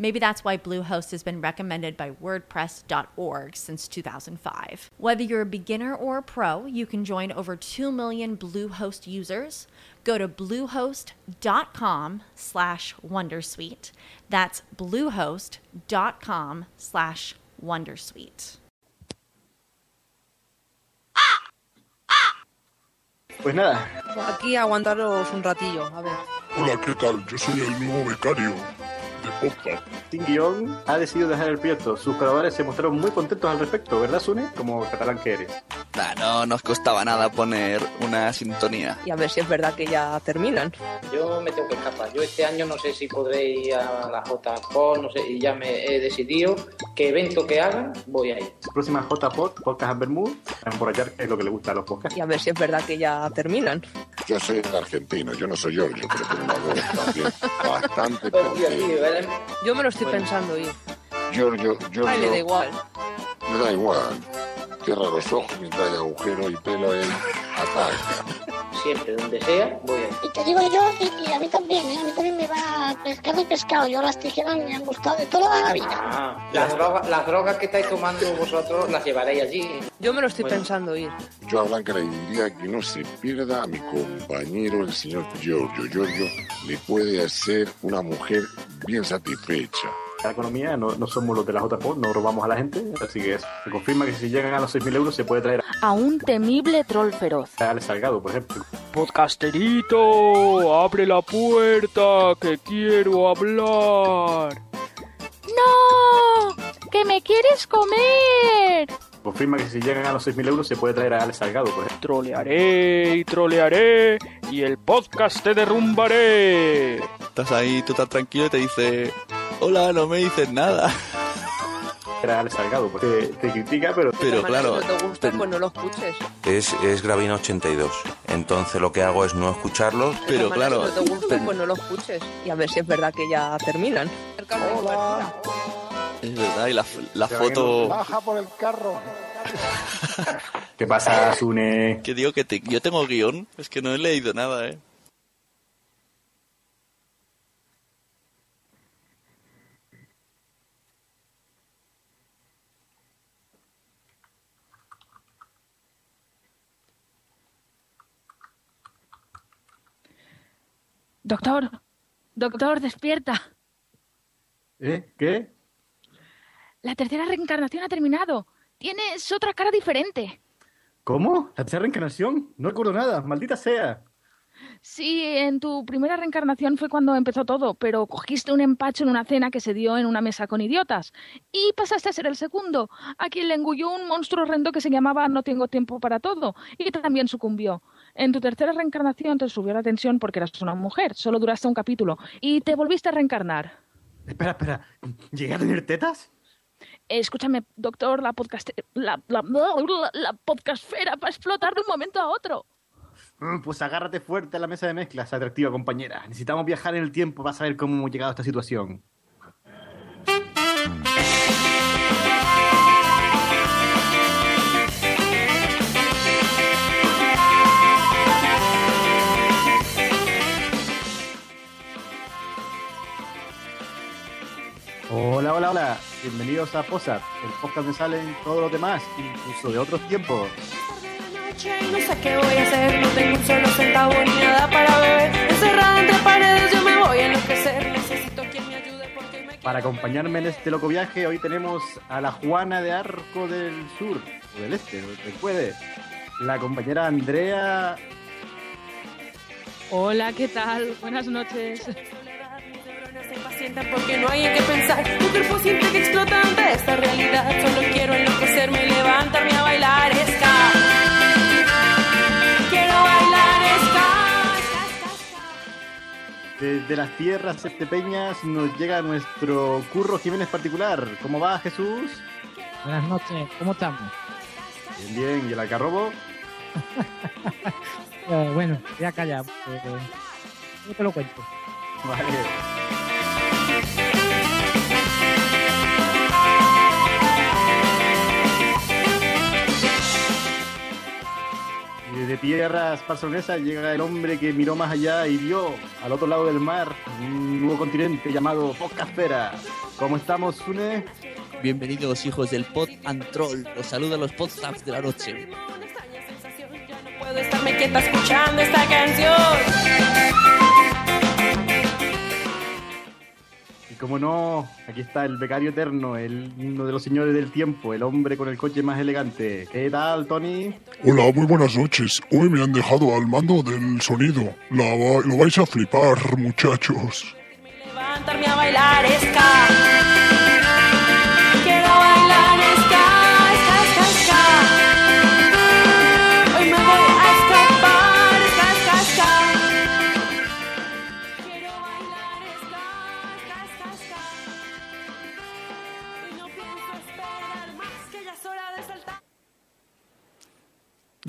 Maybe that's why Bluehost has been recommended by WordPress.org since 2005. Whether you're a beginner or a pro, you can join over 2 million Bluehost users. Go to bluehost.com slash wondersuite. That's bluehost.com slash wondersuite. Pues nada, Aquí aguantaros un ratillo, a ver. Hola, ¿qué tal? Yo soy el nuevo becario de podcast. Sin Guión ha decidido dejar el proyecto. Sus colaboradores se mostraron muy contentos al respecto, ¿verdad, Sune? Como catalán que eres. Nah, no nos costaba nada poner una sintonía. Y a ver si es verdad que ya terminan. Yo me tengo que escapar. Yo este año no sé si podré ir a la JPOD, no sé, y ya me he decidido que evento que hagan, voy a ir. Próxima JPod, Podcast Bermud, emborrachar, que es lo que le gusta a los podcasts. Y a ver si es verdad que ya terminan. Yo soy argentino, yo no soy Giorgio, pero tengo una voz también bastante Pues, tío, tío, Yo me lo estoy Bueno. pensando ir. Giorgio, Giorgio, Ay, le da igual. me da igual. Cierra los ojos mientras hay agujero y pelo él ataca. Siempre, donde sea, voy a ir. Y te digo yo, y, y a mí también, ¿eh? a mí también me va pescado y pescado. Yo las tijeras me han gustado de toda la vida. Ah, las, drogas, las drogas que estáis tomando vosotros las llevaréis allí. Yo me lo estoy Bueno. pensando ir. Yo a Blanca le diría que no se pierda a mi compañero, el señor Giorgio. Giorgio le puede hacer una mujer bien satisfecha. La economía, no, no somos los de la JPod, no robamos a la gente, así que eso. Se confirma que si llegan a los 6.000 euros se puede traer a un temible troll feroz. a Alex Salgado, por ejemplo. Podcasterito, abre la puerta, que quiero hablar. ¡No! ¡Que me quieres comer! Confirma que si llegan a los 6.000 euros se puede traer a Alex Salgado, por ejemplo. Trolearé y trolearé y el podcast te derrumbaré. Estás ahí, tú estás tranquilo y te dice, hola, no me dices nada. Era Alex Salgado, porque te critica, pero Pero claro, Si no te gusta, pues no lo escuches. Es, es Gravina 82. Entonces lo que hago es no escucharlos. pero claro, Si no te gusta, pues no lo escuches. Y a ver si es verdad que ya terminan. Es verdad, y la, la foto... Baja por el carro. ¿qué pasa, Sune? Que digo que te- yo tengo guion, es que no he leído nada, ¿eh? Doctor, doctor, despierta. ¿Eh? ¿Qué? La tercera reencarnación ha terminado. Tienes otra cara diferente. ¿Cómo? ¿La tercera reencarnación? No recuerdo nada, maldita sea. Sí, en tu primera reencarnación fue cuando empezó todo, pero cogiste un empacho en una cena que se dio en una mesa con idiotas. Y pasaste a ser el segundo, a quien le engulló un monstruo horrendo que se llamaba No tengo tiempo para todo, y también sucumbió. En tu tercera reencarnación te subió la tensión porque eras una mujer, solo duraste un capítulo, y te volviste a reencarnar. Espera, espera. ¿Llegué a tener tetas? Escúchame, doctor, la podcast... La, la, la podcastfera va a explotar de un momento a otro. Mm, Pues agárrate fuerte a la mesa de mezclas, atractiva compañera. Necesitamos viajar en el tiempo para saber cómo hemos llegado a esta situación. Hola, hola, hola. Bienvenidos a Posat, el podcast donde salen todos los demás, incluso de otros tiempos. No sé qué voy a hacer, no tengo un solo centavo ni nada para beber. Encerrada entre paredes, yo me voy a enloquecer. Necesito quien me ayude porque me Para acompañarme en este loco viaje, hoy tenemos a la Juana de Arco del Sur, o del Este, puede. La compañera Andrea. Hola, ¿qué tal? Buenas noches. Sientan porque no hay en qué pensar. Mi cuerpo siente que explota ante esta realidad. Solo quiero enloquecerme y levantarme a bailar ska. Quiero bailar ska. Desde las tierras estepeñas nos llega nuestro Curro Jiménez particular. ¿Cómo va, Jesús? Buenas noches, ¿cómo estamos? Bien, bien. ¿Y el algarrobo? Eh, bueno, ya calla. eh, yo te lo cuento. Vale. Desde tierras barcelonesas llega el hombre que miró más allá y vio al otro lado del mar un nuevo continente llamado Podcastera. ¿Cómo estamos, Sune? Bienvenidos hijos del Pod and Troll. Los saluda los podcasts de la noche. Puedo estarme quieta escuchando esta canción. Y como no, aquí está el becario eterno, el, uno de los señores del tiempo, el hombre con el coche más elegante. ¿Qué tal, Tony? Hola, muy buenas noches. Hoy me han dejado al mando del sonido. La va- lo vais a flipar, muchachos. Levantarme a bailar.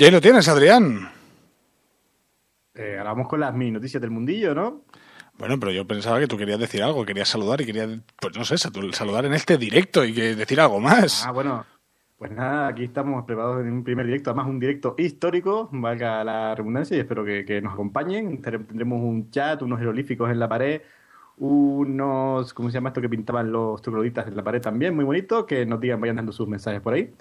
Y ahí lo tienes, Adrián. Eh, ahora vamos con las mini noticias del mundillo, ¿no? Bueno, pero yo pensaba que tú querías decir algo, querías saludar y querías, pues no sé, saludar en este directo y que decir algo más. Ah, bueno. Pues nada, aquí estamos preparados en un primer directo, además un directo histórico, valga la redundancia, y espero que, que nos acompañen. Tendremos tendremos un chat, unos jeroglíficos en la pared, unos, ¿cómo se llama esto que pintaban los trogloditas en la pared también? Muy bonito, que nos digan, vayan dando sus mensajes por ahí.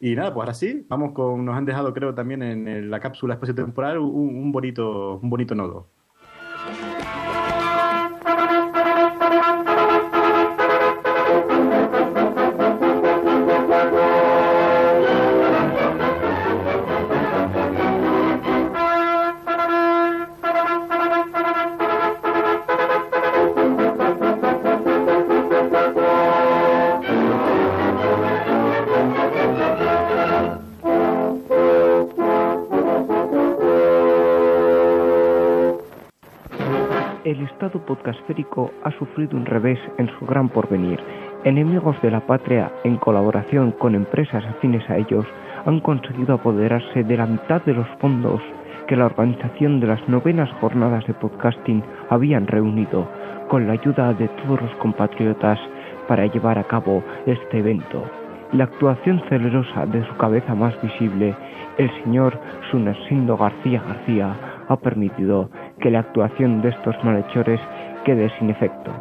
Y nada, pues ahora sí, vamos con, nos han dejado creo también en la cápsula espacio-temporal un, un bonito, un bonito nodo. Podcastférico ha sufrido un revés en su gran porvenir. Enemigos de la patria, en colaboración con empresas afines a ellos, han conseguido apoderarse de la mitad de los fondos que la organización de las novenas jornadas de podcasting habían reunido, con la ayuda de todos los compatriotas para llevar a cabo este evento. La actuación celerosa de su cabeza más visible, el señor Sunersindo García García, ha permitido que la actuación de estos malhechores quede sin efecto.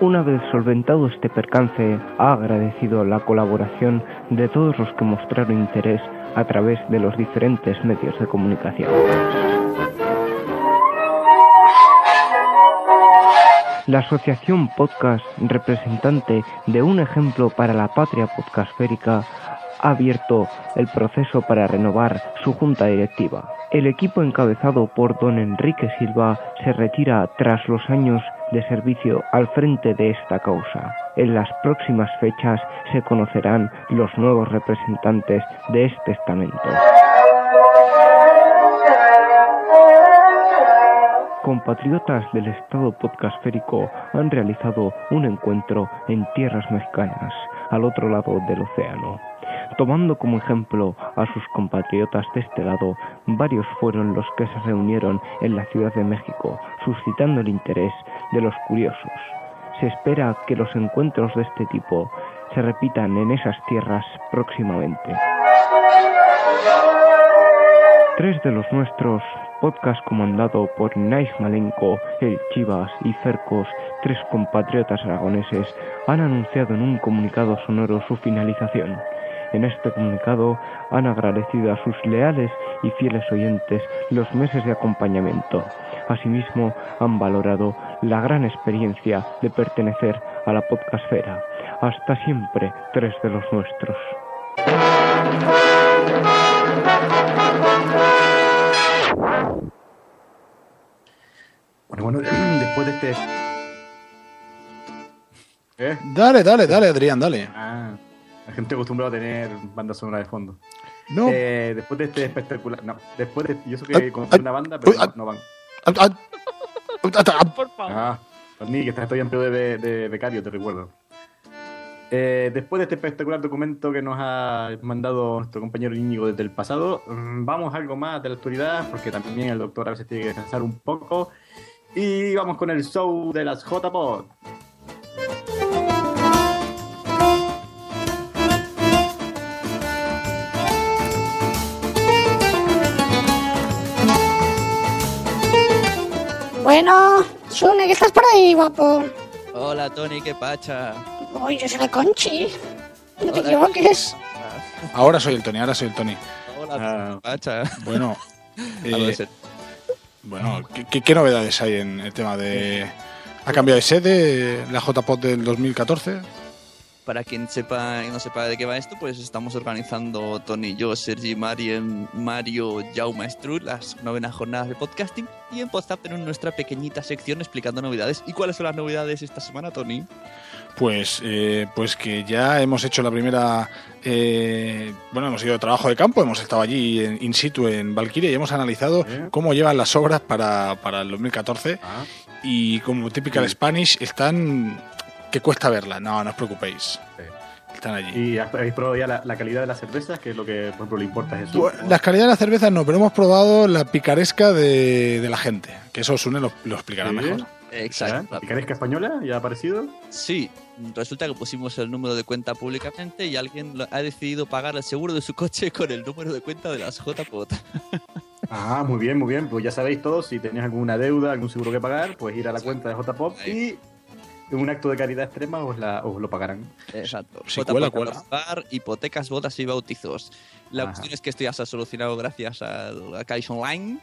Una vez solventado este percance, ha agradecido la colaboración de todos los que mostraron interés a través de los diferentes medios de comunicación. La Asociación Podcast, representante de un ejemplo para la patria podcastférica, ha abierto el proceso para renovar su junta directiva. El equipo encabezado por don Enrique Silva se retira tras los años de servicio al frente de esta causa. En las próximas fechas se conocerán los nuevos representantes de este estamento. Compatriotas del Estado podcastférico han realizado un encuentro en tierras mexicanas, al otro lado del océano. Tomando como ejemplo a sus compatriotas de este lado, varios fueron los que se reunieron en la Ciudad de México, suscitando el interés de los curiosos. Se espera que los encuentros de este tipo se repitan en esas tierras próximamente. Tres de los nuestros, podcast comandado por Nais Malenko, El Chivas y Cercos, tres compatriotas aragoneses, han anunciado en un comunicado sonoro su finalización. En este comunicado han agradecido a sus leales y fieles oyentes los meses de acompañamiento. Asimismo, han valorado la gran experiencia de pertenecer a la podcastfera. Hasta siempre, tres de los nuestros. Bueno, bueno, después de este ¿Eh? Dale, dale, dale, Adrián, dale. Ah, la gente acostumbrada a tener banda sonora de fondo. No. Eh, después de este espectacular. No, después de. Yo sé Ay, que conocí ay, una banda, pero no, ah. no van. Ah, ah, ah, ah, Por favor. Ah, Tony, que estás todavía en periodo de, de becario, te recuerdo. Eh, después de este espectacular documento que nos ha mandado nuestro compañero Íñigo desde el pasado, mm, vamos a algo más de la actualidad, porque también el doctor a veces tiene que descansar un poco. Y vamos con el show de las JPod. Bueno, Sune, ¿qué estás por ahí, guapo? Hola, Tony, qué pacha. Uy, yo soy la Conchi. No te Hola, equivoques. Ahora soy el Tony, ahora soy el Tony. Hola, Ah. pacha. Bueno, eh, bueno ¿qué, qué, qué novedades hay en el tema de... ¿Ha cambiado de sede la JPOT del 2014? Para quien sepa y no sepa de qué va esto, pues estamos organizando Tony, yo, Sergi, Marien, Mario, Jaume Stru, las novenas jornadas de podcasting. Y en Podzap tenemos nuestra pequeñita sección explicando novedades. ¿Y cuáles son las novedades esta semana, Tony? Pues, eh, pues que ya hemos hecho la primera. eh, bueno, hemos ido de trabajo de campo, hemos estado allí en- in situ en Valkyria y hemos analizado ¿Eh? cómo llevan las obras para, para el 2014. Ah, Y como typical Spanish, están. Que cuesta verlas, no, no os preocupéis. sí. Están allí. ¿Y habéis probado ya la, la calidad de las cervezas? Que es lo que, por ejemplo, le importa a Jesús. Bueno, Las calidades de las cervezas no, pero hemos probado la picaresca de, de la gente. Que eso Sune lo, lo explicará Sí. mejor. Exacto. ¿Picaresca española? ¿Ya ha aparecido? Sí, resulta que pusimos el número de cuenta públicamente y alguien ha decidido pagar el seguro de su coche con el número de cuenta de las JPOT. Ah, muy bien, muy bien. Pues ya sabéis todos, si tenéis alguna deuda, algún seguro que pagar, pues ir a la cuenta de JPOP y un acto de caridad extrema os, la, os lo pagarán. Exacto. Si cuela, a cuela. pagar, hipotecas, bodas y bautizos. La Ajá. cuestión es que esto ya se ha solucionado gracias a la Caixa Online.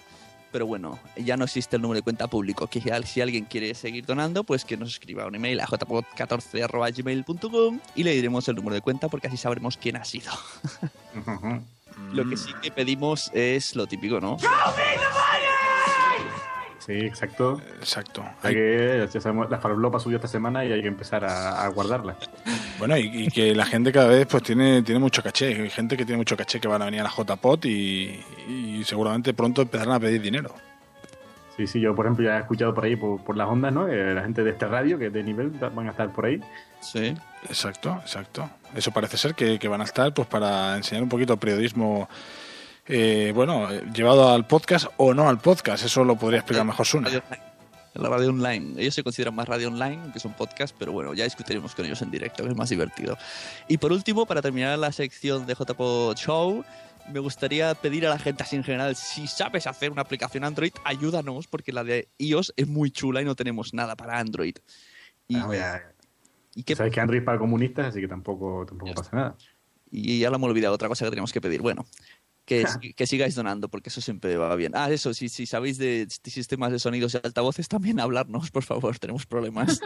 Pero bueno, ya no existe el número de cuenta público. Que ya- si alguien quiere seguir donando, pues que nos escriba un email a jpod14.gmail.com y le diremos el número de cuenta porque así sabremos quién ha sido. Lo que sí que pedimos es lo típico, ¿no? Sí, exacto. Exacto. Hay que, ya sabemos, la farlopa subió esta semana y hay que empezar a, a guardarla. Bueno, y, y que la gente cada vez pues tiene, tiene mucho caché. Hay gente que tiene mucho caché que van a venir a la JPOT y, y seguramente pronto empezarán a pedir dinero. Sí, sí, yo por ejemplo ya he escuchado por ahí, por, por las ondas, ¿no? Eh, la gente de este radio, que de nivel, van a estar por ahí. Sí. Exacto, exacto. Eso parece ser que, que van a estar pues para enseñar un poquito periodismo, eh, bueno, eh, llevado al podcast o no al podcast. Eso lo podría explicar mejor Sune. Radio online. La radio online. Ellos se consideran más radio online, que son podcast, pero bueno, ya discutiremos con ellos en directo, que es más divertido. Y por último, para terminar la sección de JPO Show, me gustaría pedir a la gente así en general, si sabes hacer una aplicación Android, ayúdanos, porque la de iOS es muy chula y no tenemos nada para Android. Y, Ah, ya- y qué- Sabéis que Android es para comunistas, así que tampoco, tampoco pasa nada. y ya lo hemos olvidado, otra cosa que tenemos que pedir. Bueno, que, que sigáis donando, porque eso siempre va bien. Ah, eso, si, si sabéis de sistemas de sonidos y altavoces, también hablarnos, por favor, tenemos problemas.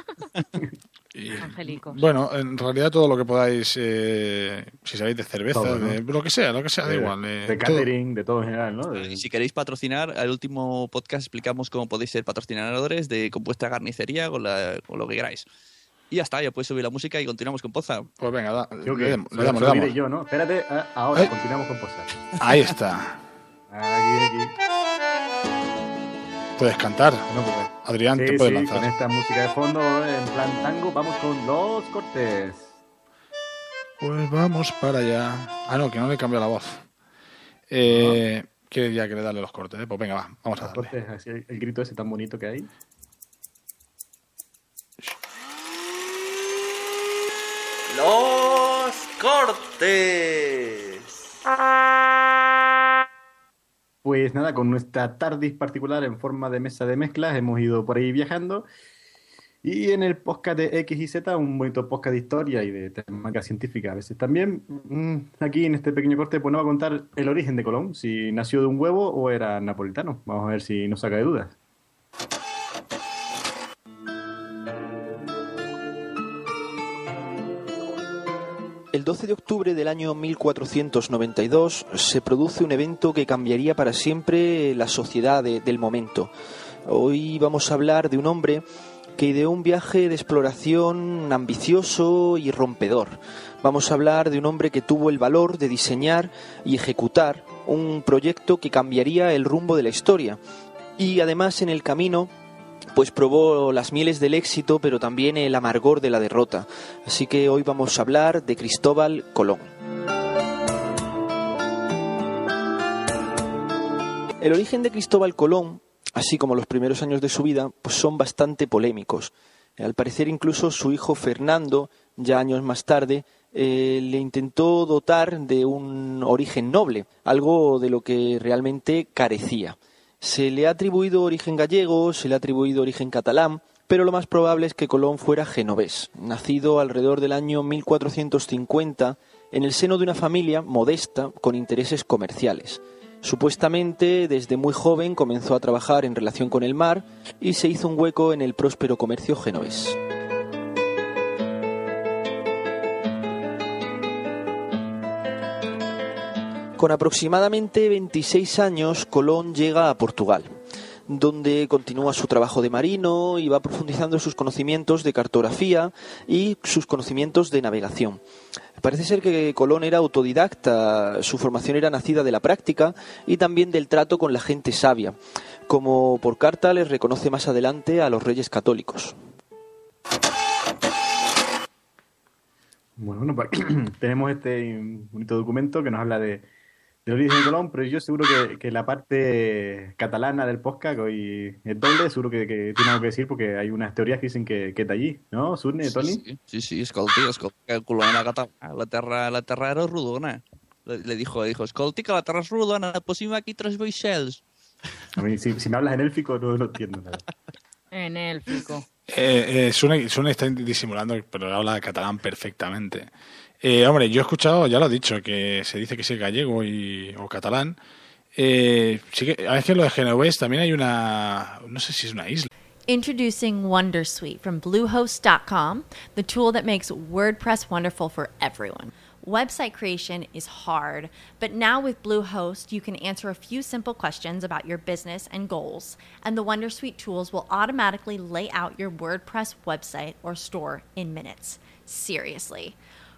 Y, Angélicos. bueno, en realidad todo lo que podáis, eh, si sabéis de cerveza, Todo, ¿no? de lo que sea, lo que sea, da igual. eh, de todo. catering, de todo en general, ¿no? De- Y si queréis patrocinar, al último podcast explicamos cómo podéis ser patrocinadores de compuesta carnicería con, la- con lo que queráis. Y ya está, ya puedes subir la música y continuamos con Poza. Pues venga, da- Creo le, damos, le damos, le damos. yo, ¿no? Espérate, ah, ahora Eh. continuamos con posar. Ahí está. Aquí, aquí. Puedes cantar. No, pues, Adrián, sí, te puedes sí, lanzar. con esta música de fondo, en plan tango, vamos con los cortes. Pues vamos para allá. Ah, no, que no le cambia la voz. Eh, Quiere ya que le darle los cortes, ¿eh? Pues venga, va, vamos a darle. cortes, así, el grito ese tan bonito que hay. Los cortes. Pues nada, con nuestra TARDIS particular en forma de mesa de mezclas hemos ido por ahí viajando. Y en el podcast de X y Z, un bonito podcast de historia y de temática científica a veces también. mm, Aquí en este pequeño corte, pues nos va a contar el origen de Colón, si nació de un huevo o era napolitano. Vamos a ver si nos saca de dudas. El 12 de octubre del año 1492 se produce un evento que cambiaría para siempre la sociedad de- del momento. Hoy vamos a hablar de un hombre que ideó un viaje de exploración ambicioso y rompedor. Vamos a hablar de un hombre que tuvo el valor de diseñar y ejecutar un proyecto que cambiaría el rumbo de la historia. Y además en el camino pues probó las mieles del éxito, pero también el amargor de la derrota. Así que hoy vamos a hablar de Cristóbal Colón. El origen de Cristóbal Colón, así como los primeros años de su vida, pues son bastante polémicos. Al parecer incluso su hijo Fernando, ya años más tarde, eh, le intentó dotar de un origen noble, algo de lo que realmente carecía. Se le ha atribuido origen gallego, se le ha atribuido origen catalán, pero lo más probable es que Colón fuera genovés, nacido alrededor del año 1450 en el seno de una familia modesta con intereses comerciales. Supuestamente, desde muy joven comenzó a trabajar en relación con el mar y se hizo un hueco en el próspero comercio genovés. Con aproximadamente 26 años, Colón llega a Portugal, donde continúa su trabajo de marino y va profundizando sus conocimientos de cartografía y sus conocimientos de navegación. Parece ser que Colón era autodidacta, su formación era nacida de la práctica y también del trato con la gente sabia, como por carta les reconoce más adelante a los reyes católicos. Bueno, pues, tenemos este bonito documento que nos habla de, de origen Colón, pero yo seguro que, que, la parte catalana del podcast, hoy es doble, seguro que, que, tiene algo que decir porque hay unas teorías que dicen que, que está allí, ¿no? Surne, Toni? Sí, sí, sí, escolti, escolti, que Colón era la terra, la terra era rodona. Le, le dijo, le dijo, escolti, que la terra es rodona, pusim aquí tres boixels. A mí, si, si me hablas en élfico, no lo entiendo nada. En élfico. Eh, eh, Sune, Sune está disimulando, pero habla catalán perfectamente. Eh, hombre, yo he escuchado, ya lo he dicho, que se dice que gallego y, o catalán. Eh, sí que, a veces lo de también hay una, no sé si es una isla. Introducing Wondersuite from Bluehost.com, the tool that makes WordPress wonderful for everyone. Website creation is hard, but now with Bluehost, you can answer a few simple questions about your business and goals, and the Wondersuite tools will automatically lay out your WordPress website or store in minutes. Seriously.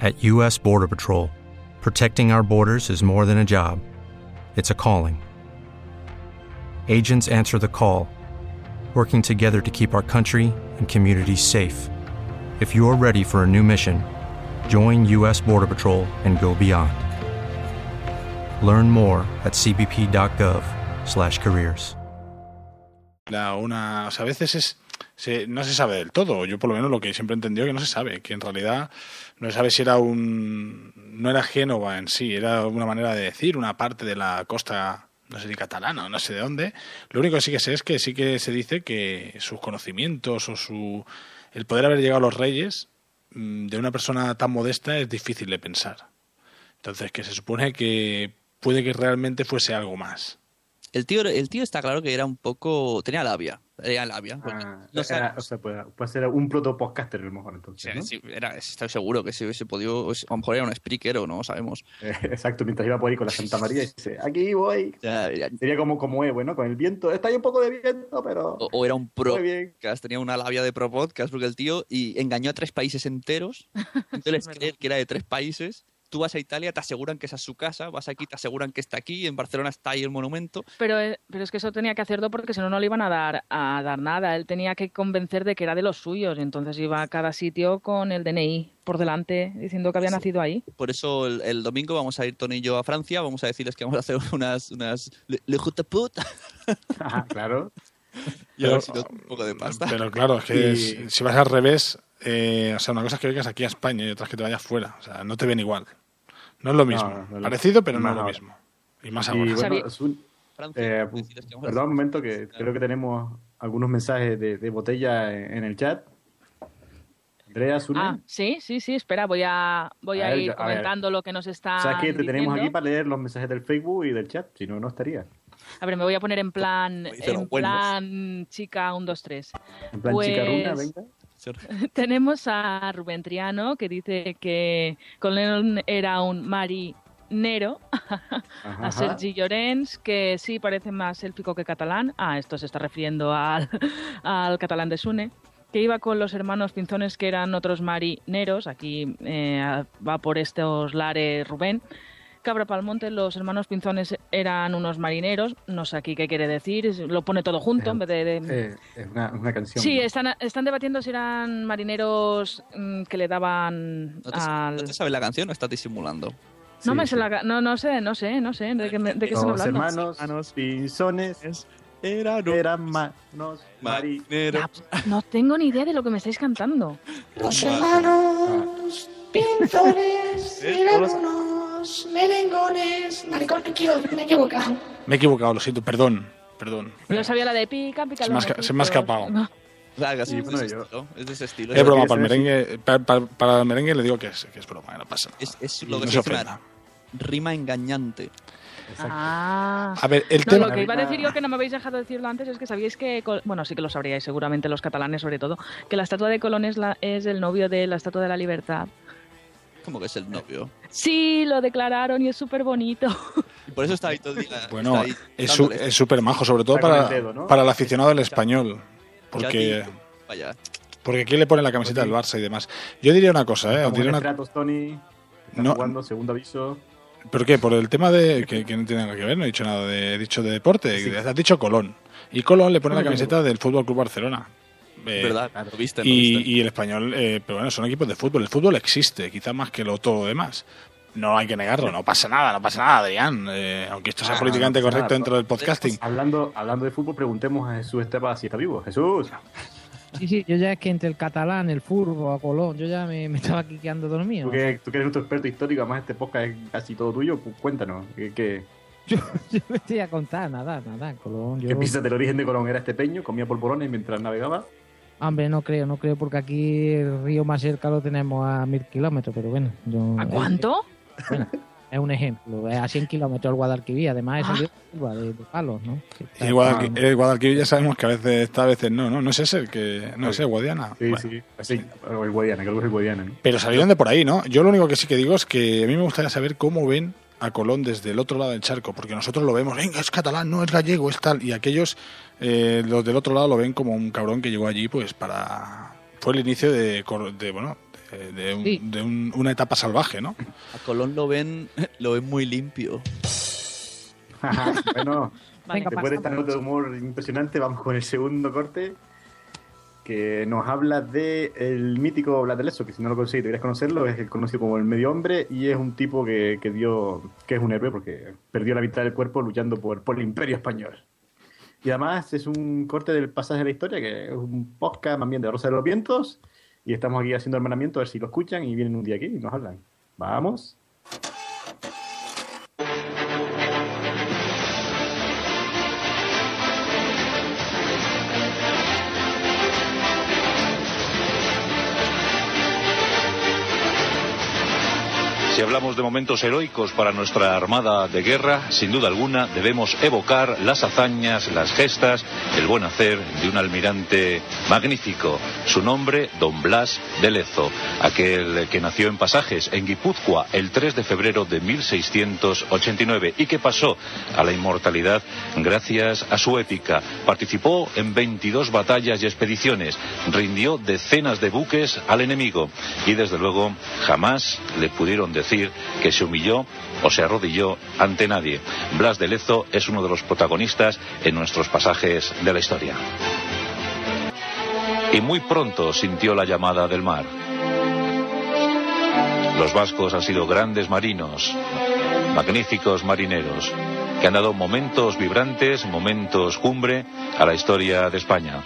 At U.S. Border Patrol, protecting our borders is more than a job, it's a calling. Agents answer the call, working together to keep our country and communities safe. If you're ready for a new mission, join U.S. Border Patrol and go beyond. Learn more at cbp.gov/careers. La una, o sea, a veces es se, no se sabe del todo. Yo por lo menos lo que siempre he entendido que no se sabe, que en realidad no se sabe si era un no era Génova en sí, era una manera de decir, una parte de la costa no sé si catalana o no sé de dónde. Lo único que sí que sé es que sí que se dice que sus conocimientos o su el poder haber llegado a los reyes mm, de una persona tan modesta es difícil de pensar. Entonces, que se supone que puede que realmente fuese algo más. El tío, el tío está claro que era un poco. tenía labia. Tenía labia. Ah, no era, o sea, puede, puede, ser un proto-podcaster a lo mejor entonces. Sí, ¿no? sí, era, estoy seguro que si hubiese podido. A lo mejor era un speaker o no sabemos. Eh, exacto, mientras iba por ahí con la Santa María y dice: Aquí voy. Ya, ya. Sería como, como es, bueno, con el viento. Está ahí un poco de viento, pero. O, o era un pro podcast, tenía una labia de pro podcast porque el tío y engañó a tres países enteros. Entonces creer que era de tres países. Tú vas a Italia, te aseguran que esa es su casa, vas aquí, te aseguran que está aquí, en Barcelona está ahí el monumento. Pero, eh, pero es que eso tenía que hacerlo porque si no, no le iban a dar, a dar nada. Él tenía que convencer de que era de los suyos y entonces iba a cada sitio con el DNI por delante diciendo que había nacido ahí. Por eso el, el domingo vamos a ir Tony y yo a Francia, vamos a decirles que vamos a hacer unas, unas le, le Jute Put. Ajá, claro. y a ver si nos da un poco de pasta. Pero claro, es que Y- si vas al revés, eh, o sea, una cosa es que vengas aquí a España y otra es que te vayas fuera. O sea, no te ven igual. No es lo mismo. No, no, no. Parecido, pero no es lo mismo. Y más Y ahora. bueno, Sun- eh, perdón un momento que creo que tenemos algunos mensajes de, de botella en, el chat. Andrea, Sune. Ah, sí, sí, sí, espera, voy a, voy A a, ver, ir a comentando lo que nos está o sea, que te tenemos aquí para leer los mensajes del Facebook y del chat, si no, no estaría. A ver, me voy a poner en plan, en plan chica 1, 2, 3. En plan Pues, chicaruna, venga. Tenemos a Rubén Triano que dice que Colón era un marinero. Ajá. A Sergi Llorens, que sí parece más élfico que catalán. Ah, esto se está refiriendo al, al catalán de Sune. Que iba con los hermanos Pinzones, que eran otros marineros. Aquí eh, va por estos lares Rubén. Cabra Palmonte, los hermanos Pinzones eran unos marineros. No sé aquí qué quiere decir. Lo pone todo junto en vez de- de, Eh, es una, una canción. Sí, están, están debatiendo si eran marineros mm, que le daban ¿No te, al... ¿No te sabes la canción o estás disimulando? No me sé la... No, no sé, no sé, no sé. ¿De qué, me- de qué están Los hablando? hermanos pinzones eran, manos marineros. No tengo ni idea de lo que me estáis cantando. Los hermanos pinzones eran unos merengones. Maricón, que quiero, me he equivocado. Me he equivocado, lo siento, perdón. Perdón. Yo sabía la de pica, pica Se me ha se me ha escapado. Claro, sí, Sí, es, bueno, de ese yo- estilo, es de ese estilo. Es broma, para el, merengue, pa- pa- para, el merengue le digo que es, que es broma, que no pasa nada. Es, es lo que no se ofenda. rima engañante. Ah. A ver, el no, tema- lo que iba a decir yo que no me habéis dejado decirlo antes es que sabíais que, bueno, sí que lo sabríais seguramente los catalanes sobre todo, que la estatua de Colón es, la, es el novio de la estatua de la libertad. Como que es el novio. Sí, lo declararon y es súper bonito. Y por eso está ahí todo el día. Bueno, ahí es su- dándole. es súper majo, sobre todo para, el dedo, ¿no? para el aficionado del español. Porque, Vaya. porque aquí le pone la camiseta del Barça y demás. Yo diría una cosa, ¿eh? Os diré una- Tony. Está No. jugando, segundo aviso. ¿Por qué? Por el tema de. Que, que no tiene nada que ver, no he dicho nada de. He dicho de deporte. Has dicho Colón. Y Colón le pone la camiseta del Fútbol Club Barcelona. Eh, verdad, lo viste, lo y, viste. y el español, eh, pero bueno, son equipos de fútbol. El fútbol existe, quizá más que lo todo demás. No hay que negarlo, no pasa nada, no pasa nada, Adrián. Eh, aunque esto sea Ah, políticamente no correcto nada. dentro del podcasting. Hablando, hablando de fútbol, preguntemos a Jesús Estepa si está vivo. Jesús. Sí, sí, yo ya es que entre el catalán, el furbo, a Colón, yo ya me, me estaba aquí quedando dormido. Tú que, tú que eres nuestro experto histórico, además este podcast es casi todo tuyo, pues cuéntanos. ¿Qué, qué, Yo me estoy a contar, nada, nada, Colón. Yo... qué piensas del origen de Colón? ¿Era estepeño? ¿Comía polvorones mientras navegaba? Hombre, no creo, no creo, porque aquí el río más cerca lo tenemos a mil kilómetros, pero bueno. Yo, ¿A cuánto? Bueno, es un ejemplo, es a 100 kilómetros el Guadalquivir, además es Ah. el río de de, palos, ¿no? Y el Guadalquivir, el Guadalquivir ya sabemos que a veces está, a veces no, ¿no? No es ese el que. No es el Guadiana. Sí, Bueno. sí. sí. O el Guadiana, creo que es el Guadiana. ¿no? Pero salieron de por ahí, ¿no? Yo lo único que sí que digo es que a mí me gustaría saber cómo ven a Colón desde el otro lado del charco, porque nosotros lo vemos, venga, es catalán, no es gallego, es tal, y aquellos, eh, los del otro lado lo ven como un cabrón que llegó allí, pues para... Fue el inicio de, cor- de bueno, de, de un- Sí. de un- una etapa salvaje, ¿no? A Colón lo ven, lo ven muy limpio. bueno, después de esta nota de humor impresionante, vamos con el segundo corte que nos habla de el mítico Blateleso, que si no lo conseguís deberías conocerlo, es el conocido como el medio hombre y es un tipo que, que dio que es un héroe porque perdió la mitad del cuerpo luchando por, por el imperio español. Y además es un corte del pasaje de la historia, que es un podcast más bien de Rosa de los Vientos, y estamos aquí haciendo hermanamiento a ver si lo escuchan y vienen un día aquí y nos hablan. Vamos. Si hablamos de momentos heroicos para nuestra Armada de Guerra, sin duda alguna debemos evocar las hazañas, las gestas, el buen hacer de un almirante magnífico. Su nombre, Don Blas de Lezo, aquel que nació en Pasajes, en Guipúzcoa, el 3 de febrero de 1689 y que pasó a la inmortalidad gracias a su épica. Participó en 22 batallas y expediciones, rindió decenas de buques al enemigo y desde luego jamás le pudieron decir decir que se humilló o se arrodilló ante nadie. Blas de Lezo es uno de los protagonistas en nuestros pasajes de la historia. Y muy pronto sintió la llamada del mar. Los vascos han sido grandes marinos, magníficos marineros, que han dado momentos vibrantes, momentos cumbre a la historia de España.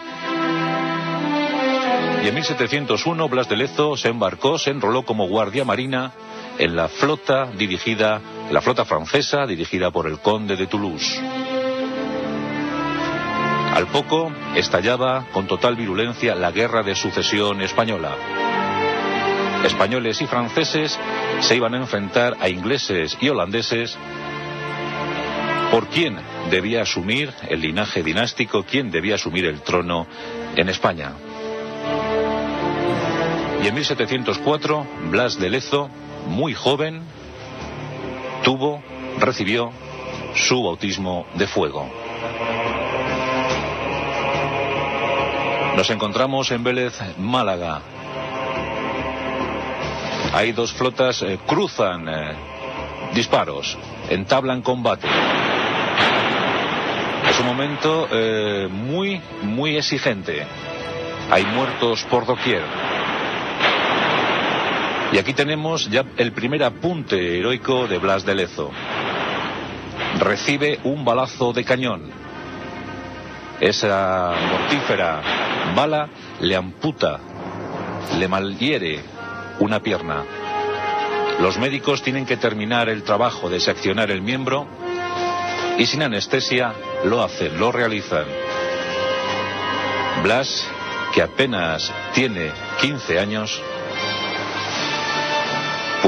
Y en 1701 Blas de Lezo se embarcó, se enroló como guardia marina en la flota dirigida, la flota francesa dirigida por el conde de Toulouse. Al poco estallaba con total virulencia la guerra de sucesión española. Españoles y franceses se iban a enfrentar a ingleses y holandeses por quién debía asumir el linaje dinástico, quién debía asumir el trono en España. Y en 1704, Blas de Lezo, muy joven, tuvo, recibió su bautismo de fuego. Nos encontramos en Vélez, Málaga. Hay dos flotas, eh, cruzan eh, disparos, entablan combate. Es un momento eh, muy, muy exigente. Hay muertos por doquier. Y aquí tenemos ya el primer apunte heroico de Blas de Lezo. Recibe un balazo de cañón. Esa mortífera bala le amputa, le malhiere una pierna. Los médicos tienen que terminar el trabajo de seccionar el miembro y sin anestesia lo hacen, lo realizan. Blas, que apenas tiene 15 años,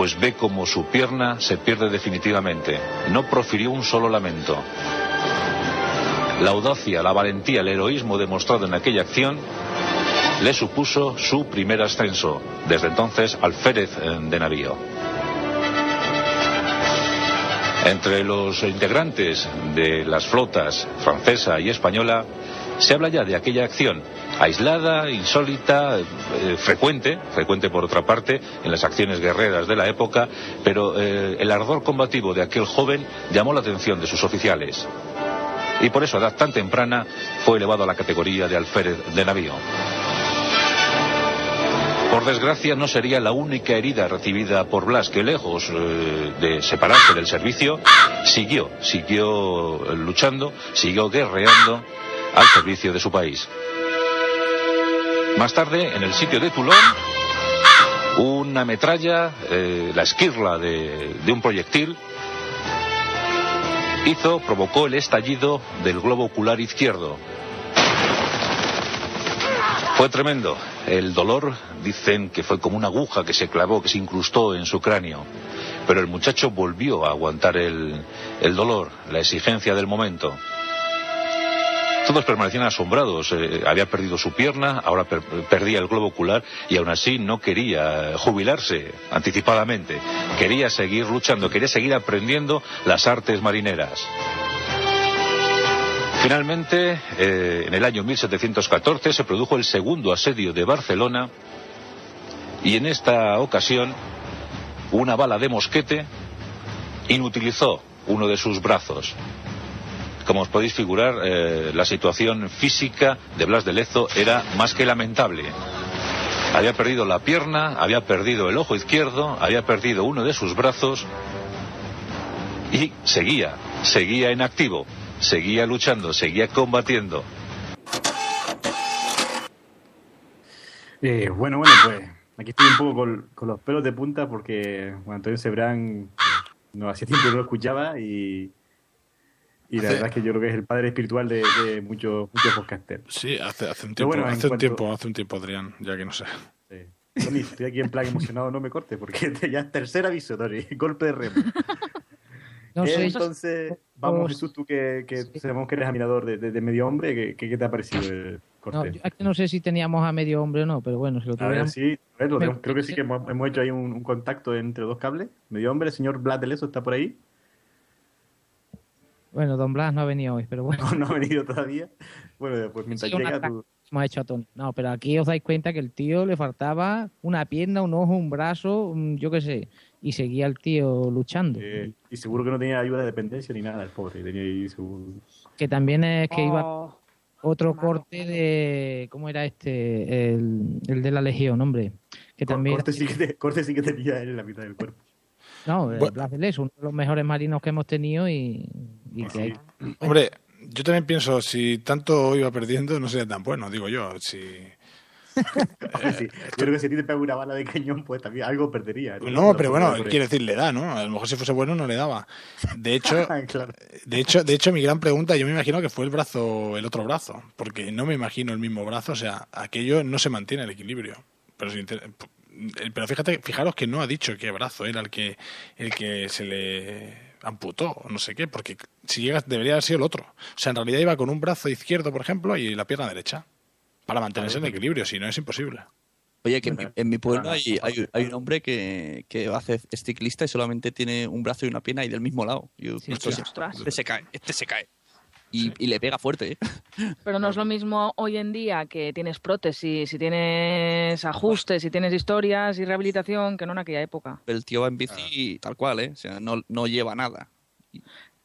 pues ve como su pierna se pierde definitivamente. No profirió un solo lamento. La audacia, la valentía, el heroísmo demostrado en aquella acción le supuso su primer ascenso, desde entonces alférez eh, de navío. Entre los integrantes de las flotas francesa y española se habla ya de aquella acción aislada, insólita, eh, frecuente, frecuente por otra parte en las acciones guerreras de la época, pero eh, el ardor combativo de aquel joven llamó la atención de sus oficiales. Y por eso a edad tan temprana fue elevado a la categoría de alférez de navío. Por desgracia, no sería la única herida recibida por Blas, que lejos eh, de separarse del servicio, siguió, siguió luchando, siguió guerreando al servicio de su país. Más tarde, en el sitio de Toulon, una metralla, eh, la esquirla de, un proyectil, hizo, provocó el estallido del globo ocular izquierdo. Fue tremendo. El dolor, dicen que fue como una aguja que se clavó, que se incrustó en su cráneo. Pero el muchacho volvió a aguantar el, el dolor, la exigencia del momento. Todos permanecían asombrados. Eh, había perdido su pierna, ahora per- perdía el globo ocular y aún así no quería jubilarse anticipadamente. Quería seguir luchando, quería seguir aprendiendo las artes marineras. Finalmente, eh, en el año 1714 se produjo el segundo asedio de Barcelona y en esta ocasión una bala de mosquete inutilizó uno de sus brazos. Como os podéis figurar, eh, la situación física de Blas de Lezo era más que lamentable. Había perdido la pierna, había perdido el ojo izquierdo, había perdido uno de sus brazos y seguía, seguía en activo, seguía luchando, seguía combatiendo. Eh, bueno, bueno, pues aquí estoy un poco con, los pelos de punta porque Juan Antonio Sebrán eh, no hacía tiempo que no lo escuchaba y, y la verdad es que yo creo que es el padre espiritual de, de muchos, muchos podcasters. Sí, hace, hace un tiempo, bueno, hace un cuanto- tiempo, hace un tiempo, Adrián, ya que no sé. Tony, estoy aquí en plan emocionado, no me cortes, porque ya es tercer aviso, Tony, golpe de remo. No sé. Entonces, vamos, Pues- Jesús, tú que, que sabemos que eres admirador de, de- de medio hombre, ¿qué, qué, te ha parecido el No, corte? yo aquí no sé si teníamos a medio hombre o no, pero bueno, si lo A ver, tuviéramos. sí, a ver, lo Me- tenemos- creo que sí que hemos, hemos hecho ahí un, un contacto entre dos cables. Medio hombre, el señor Blas de Leso está por ahí. Bueno, Don Blas no ha venido hoy, pero bueno. No, no ha venido todavía. Bueno, pues mientras Sí, un llega tú... hemos hecho a Tony. No, pero aquí os dais cuenta que el tío le faltaba una pierna, un ojo, un brazo, mm, yo qué sé. Y seguía el tío luchando. Eh, y seguro que no tenía ayuda de dependencia ni nada, el pobre. Tenía ahí su... Que también es que iba Oh, otro corte de. ¿Cómo era este? El, el de la Legión, hombre. Que también. Corte sí que, te- corte sí que tenía él en la mitad del cuerpo. No, Bueno. Blas de Les, uno de los mejores marinos que hemos tenido y, y que hay. Hombre, yo también pienso, si tanto iba perdiendo, no sería tan bueno, digo yo. Si... Hombre, sí. Yo creo que si a ti te pega una bala de cañón, pues también algo perdería. No, pero bueno, quiere decir, le da, ¿no? A lo mejor si fuese bueno no le daba. De hecho, Claro. de hecho, de hecho, mi gran pregunta, yo me imagino que fue el brazo, el otro brazo, porque no me imagino el mismo brazo, o sea, aquello no se mantiene el equilibrio. Pero, si eh, pero fíjate, fijaros que no ha dicho qué brazo era el que, el que se le amputó, o no sé qué, porque si llegas debería haber sido el otro. O sea, en realidad iba con un brazo izquierdo, por ejemplo, y la pierna derecha, para mantenerse en equilibrio, si no es imposible. Oye, que en mi, en mi pueblo hay, hay, hay un hombre que, que hace es ciclista y solamente tiene un brazo y una pierna y del mismo lado. Yo, esto se- Ostras. este se cae, este se cae. Y, y le pega fuerte, ¿eh? Pero no es lo mismo hoy en día que tienes prótesis, si tienes ajustes, si tienes historias y rehabilitación, que no en aquella época. El tío va en bici tal cual, ¿eh? O sea, no, no lleva nada.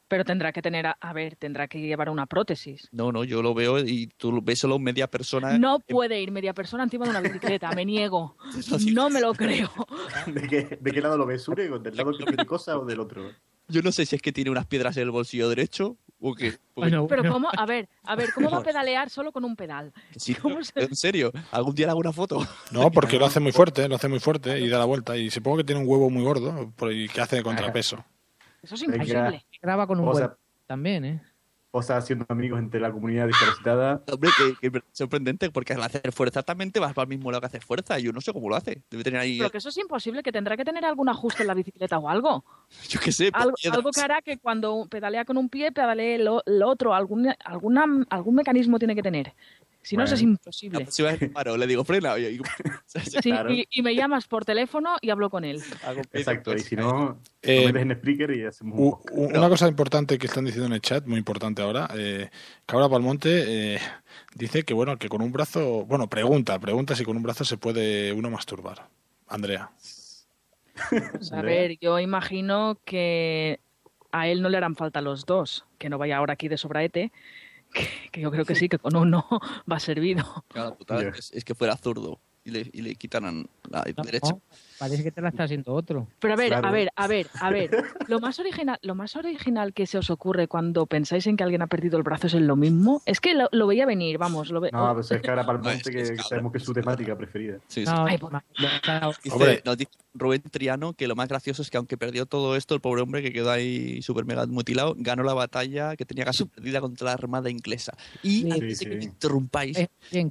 Pero tendrá que tener, a, a ver, tendrá que llevar una prótesis. No, no, yo lo veo y tú ves solo media persona. No puede ir media persona encima de una bicicleta, me niego. No me lo creo. ¿De qué, ¿De qué lado lo ves? ¿Del lado que cosa o del otro? Yo no sé si es que tiene unas piedras en el bolsillo derecho o qué. Porque- Pero cómo, a ver, a ver, ¿cómo va a pedalear solo con un pedal? Sí, ¿Cómo se- en serio, algún día le hago una foto. No, porque lo hace muy fuerte, lo hace muy fuerte y da la vuelta. Y supongo que tiene un huevo muy gordo y que hace de contrapeso. Eso es imposible. Graba con un O buen sea- también, ¿eh? O sea, haciendo amigos entre la comunidad discapacitada. Hombre, que, que sorprendente, porque al hacer fuerza también te vas para el mismo lado que hacer fuerza. Yo no sé cómo lo hace. Debe tener ahí, Pero que eso es imposible, que tendrá que tener algún ajuste en la bicicleta o algo. yo qué sé, Algo, algo que hará que cuando pedalea con un pie, pedalee el otro. Algún, alguna, algún mecanismo tiene que tener. Si no, eso es imposible. La próxima vez que paro, le digo frena. y- y- Sí, y, y me llamas por teléfono y hablo con él. Exacto, y si no, Eh, lo metes en Spreaker y hacemos un U- podcast. u- Una cosa importante que están diciendo en el chat, muy importante ahora, eh, Cabra Palmonte eh, dice que bueno, que con un brazo, bueno, pregunta, pregunta si con un brazo se puede uno masturbar. Andrea. Pues, a ver, yo imagino que a él no le harán falta los dos. Que no vaya ahora aquí de sobraete. Que, que yo creo que sí, que con uno va servido. Claro, es, es que fuera zurdo y le, y le quitaran la derecha. No, parece que te la está haciendo otro. Pero a ver, Claro. a ver, a ver, a ver. Lo más original, lo más original que se os ocurre cuando pensáis en que alguien ha perdido el brazo es en lo mismo. Es que lo, lo veía venir, vamos, lo ve- No, pues es que ahora para el No, monte que sabemos que es su temática preferida. Sí, sí. No, Ay, por- Dice- Hombre. nos dice Rubén Triano que lo más gracioso es que aunque perdió todo esto, el pobre hombre que quedó ahí súper mega mutilado, ganó la batalla que tenía casi perdida contra la armada inglesa. Y Sí, antes sí, de que me interrumpáis, Eh,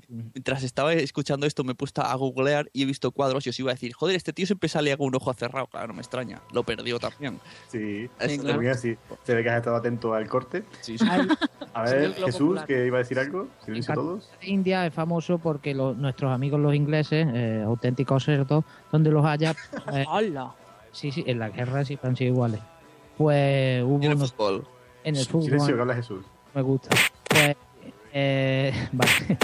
mientras estaba escuchando esto me he puesto a googlear y he visto cuadros y os iba a decir, joder, este tío siempre salía con un ojo cerrado. Claro, no me extraña. Lo perdió también. Sí, sí. Se ve que has estado atento al corte. Sí, sí. Ay, A Sí, ver, Jesús, ocular. que iba a decir algo. Silencio En todos. India es famoso porque los- nuestros amigos los ingleses, eh, auténticos cerdos, donde los haya. eh, ¡Hala! sí, sí, en la guerra siempre han sido iguales. Pues hubo en el unos- fútbol. en el fútbol. Silencio, que habla Jesús. Me gusta. Pues, eh, vale.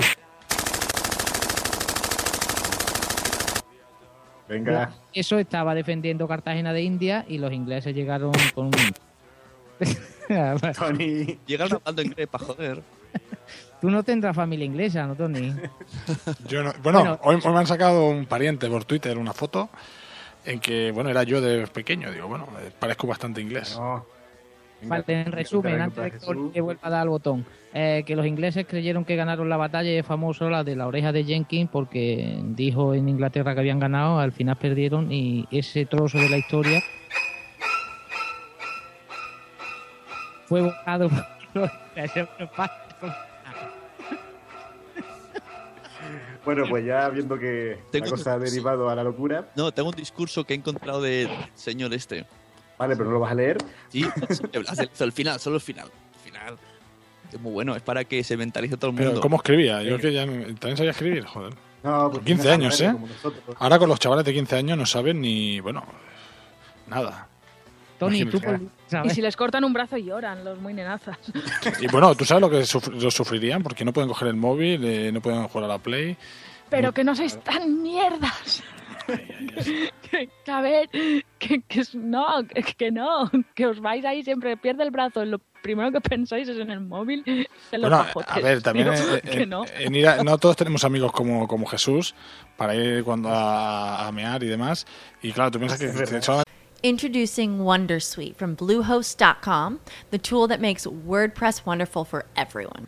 Venga. Eso estaba defendiendo Cartagena de India y los ingleses llegaron con un. Tony. Llega hablando inglés para joder. Tú no tendrás familia inglesa, ¿no, Tony? Yo no- bueno, Bueno. hoy, hoy me han sacado un pariente por Twitter una foto en que, bueno, era yo de pequeño. Digo, bueno, eh, parezco bastante inglés. No. En resumen, venga, antes de que vuelva a dar al botón, eh, que los ingleses creyeron que ganaron la batalla y es famoso la de la oreja de Jenkins porque dijo en Inglaterra que habían ganado, al final perdieron y ese trozo de la historia fue borrado por los ingleses. Bueno, pues ya viendo que Tengo la cosa ha derivado a la locura. No, tengo un discurso que he encontrado del señor este. Vale, pero no lo vas a leer. Sí, el final, solo el final. El final. Es muy bueno, es para que se mentalice todo el Pero, mundo. ¿cómo escribía? Yo que ya no- también sabía escribir, joder. No, Con pues 15 no años, ¿eh? Ahora con los chavales de 15 años no saben ni, bueno, nada. Tony, tú por- Y si les cortan un brazo lloran los muy nenazas. Y bueno, tú sabes lo que lo sufrirían porque no pueden coger el móvil, eh, no pueden jugar a la Play. Pero que no sois tan mierdas. Que, que, a ver, que, que es- no, que, que no, que os vais ahí siempre pierde el brazo. Lo primero que pensáis es en el móvil, en los Bueno, a ver, también Digo, que en- no. en ir a- no todos tenemos amigos como, como Jesús para ir cuando a, a mear y demás. Y claro, tú piensas que, que Introducing Wondersuite from Bluehost.com, the tool that makes WordPress wonderful for everyone.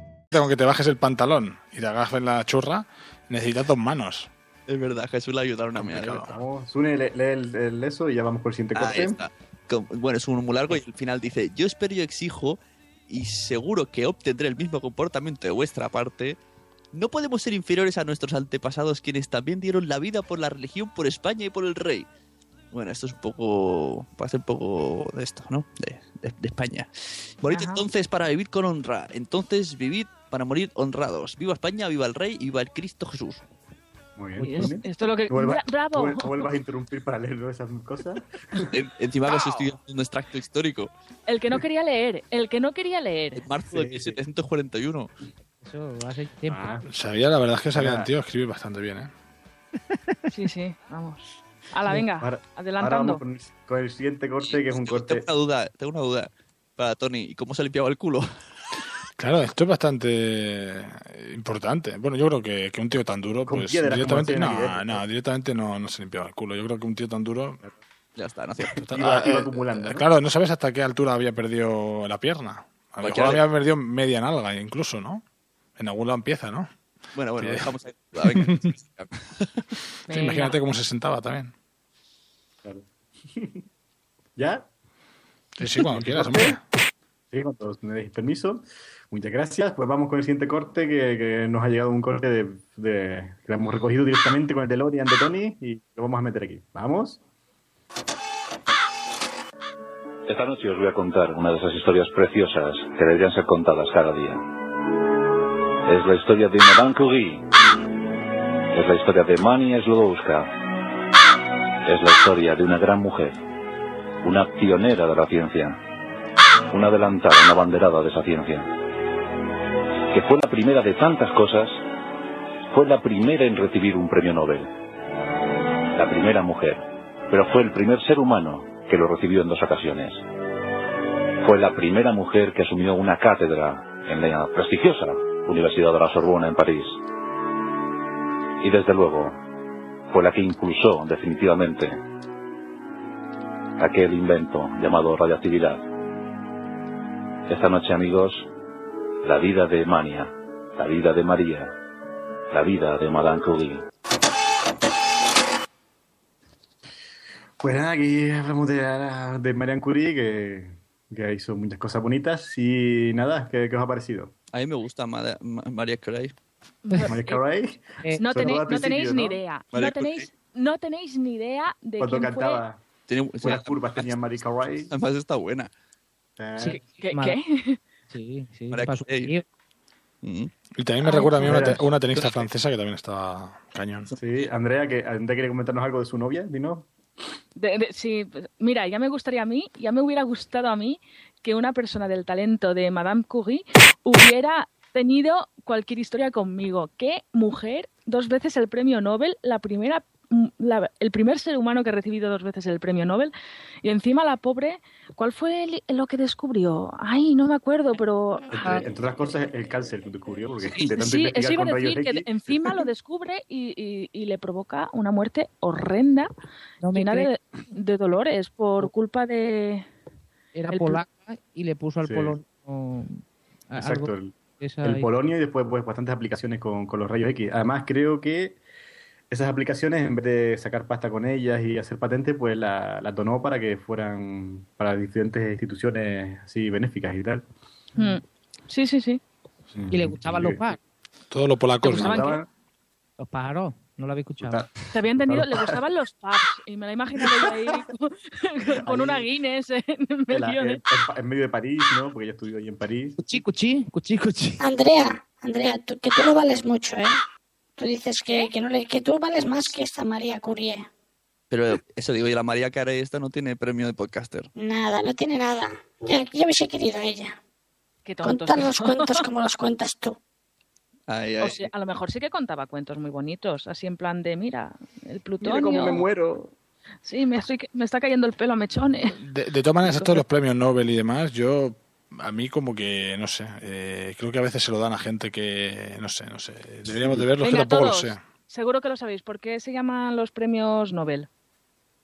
Con que te bajes el pantalón y te hagas en la churra, necesitas dos manos. Es verdad, Jesús le ayudaron a. Vamos, Sune, lee, lee el, el eso y ya vamos por el siguiente corte. Bueno, es un muy largo y al final dice, yo espero y exijo y seguro que obtendré el mismo comportamiento de vuestra parte. No podemos ser inferiores a nuestros antepasados quienes también dieron la vida por la religión, por España y por el rey. Bueno, esto es un poco, parece un poco de esto, ¿no? De, de- de España. Morid Ajá. entonces para vivir con honra. Entonces vivid para morir honrados. Viva España, viva el rey y viva el Cristo Jesús. Muy Uy, bien. esto es lo que- Vuelva- Bra- bravo. vuel- Vuelvas a interrumpir para leer esas cosas. En- encima que os estoy haciendo un extracto histórico. El que no quería leer, el que no quería leer. En marzo de 1741. Eso hace tiempo. Sabía, la verdad es que sabía tío escribir bastante bien, ¿eh? Sí, sí, vamos. Ala, venga, Ahora- Ahora adelantando. vamos con el, con el siguiente corte, que es un corte. Tengo una duda, tengo una duda para Tony. ¿Y cómo se limpiaba el culo? Claro, esto es bastante importante. Bueno, yo creo que, que un tío tan duro, Con pues directamente, no, no, directamente no, no se limpiaba el culo. Yo creo que un tío tan duro, Ya está, no. Iba- Ah, iba eh, acumulando, ¿no? Claro, no sabes hasta qué altura había perdido la pierna. A lo mejor había perdido media nalga incluso, ¿no? En algún lado empieza, ¿no? Bueno, bueno, Sí. dejamos ahí. venga. Sí, imagínate cómo se sentaba también. ¿Ya? Sí, sí, cuando quieras, hombre. Sí, cuando me deis permiso. Muchas gracias. Pues vamos con el siguiente corte, que, que nos ha llegado un corte de, que hemos recogido directamente con el DeLorean de Tony y lo vamos a meter aquí. ¿Vamos? Esta noche os voy a contar una de esas historias preciosas que deberían ser contadas cada día. Es la historia de Madame Curie. Es la historia de Mani Slodowska. Es la historia de una gran mujer. Una pionera de la ciencia. Una adelantada, una banderada de esa ciencia. Que fue la primera de tantas cosas. Fue la primera en recibir un premio Nobel. La primera mujer. Pero fue el primer ser humano que lo recibió en dos ocasiones. Fue la primera mujer que asumió una cátedra en la prestigiosa Universidad de la Sorbona en París. Y desde luego, fue la que impulsó definitivamente aquel invento llamado radioactividad. Esta noche, amigos, la vida de Mania, la vida de María, la vida de Madame Curie. Pues nada, aquí hablamos de, de Marianne Curie, que, que hizo muchas cosas bonitas. Y nada, ¿qué, qué os ha parecido? A mí me gusta Ma- Ma- María Carey. María Carey. no, tenéis, no ni ¿no? idea. No tenéis, no tenéis ni idea de Cuando quién cantaba, Tiene, buenas curvas tenía María Carey. Además está buena. Sí, ¿Qué? Qué? Sí, sí. Para tío. Y también me Ay, recuerda a mí una, te- una tenista francesa que también estaba cañón. Sí, Andrea, que Andrea quiere comentarnos algo de su novia. De- de- sí, pues, mira, ya me gustaría a mí, ya me hubiera gustado a mí que una persona del talento de Madame Curie hubiera tenido cualquier historia conmigo. ¿Qué mujer? Dos veces el premio Nobel, la primera, mm, la- el primer ser humano que ha recibido dos veces el premio Nobel. Y encima la pobre, ¿cuál fue el- lo que descubrió? Ay, no me acuerdo, pero... Entre, entre otras cosas, el cáncer que descubrió, porque de tanto Sí, eso iba a decir, que X, encima lo descubre y, y- y le provoca una muerte horrenda, No llena de, de dolores por culpa de... Era polaca y le puso al Sí. polonio. a- Exacto, algo- el, el polonio y después pues, bastantes aplicaciones con, con los rayos X. Además, creo que esas aplicaciones, en vez de sacar pasta con ellas y hacer patentes, pues la, la donó para que fueran para diferentes instituciones así benéficas y tal. Mm. Sí, sí, sí. Y le gustaban los pájaros. Todos los polacos. Los pájaros. No lo había escuchado. Te había entendido, le gustaban los pubs y me la he imaginado yo ahí con, con una Guinness en medio de... en medio de París, ¿no? Porque ella estudió ahí en París. Cuchi, cuchi, cuchi, cuchi. Andrea, Andrea, tú- que tú no vales mucho, ¿eh? Tú dices que, que, no le, que tú vales más que esta María Curie. Pero eso digo, y la María Carey esta no tiene premio de podcaster. Nada, no tiene nada. Ya, ya hubiese querido a ella. Qué Contar los cuentos como los cuentas tú. Ay, O ay. sea, a lo mejor sí que contaba cuentos muy bonitos, así en plan de, mira, el plutonio... Mira cómo me muero. Sí, me, estoy, me está cayendo el pelo a mechones. De, de todas maneras, estos los premios Nobel y demás, yo a mí como que, no sé, eh, creo que a veces se lo dan a gente que, no sé, no sé, deberíamos de verlos, que Venga, tampoco todos, lo sé. seguro que lo sabéis. ¿Por qué se llaman los premios Nobel?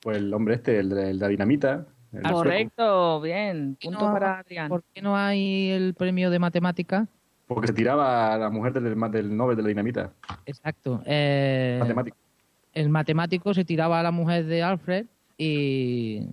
Pues el hombre este, el de, el de la dinamita. el sueco. Correcto, bien. Punto No, para Adrián. ¿Por qué no hay el premio de matemática? Porque se tiraba a la mujer del, del Nobel de la dinamita. Exacto. Eh, Matemático. el matemático se tiraba a la mujer de Alfred y,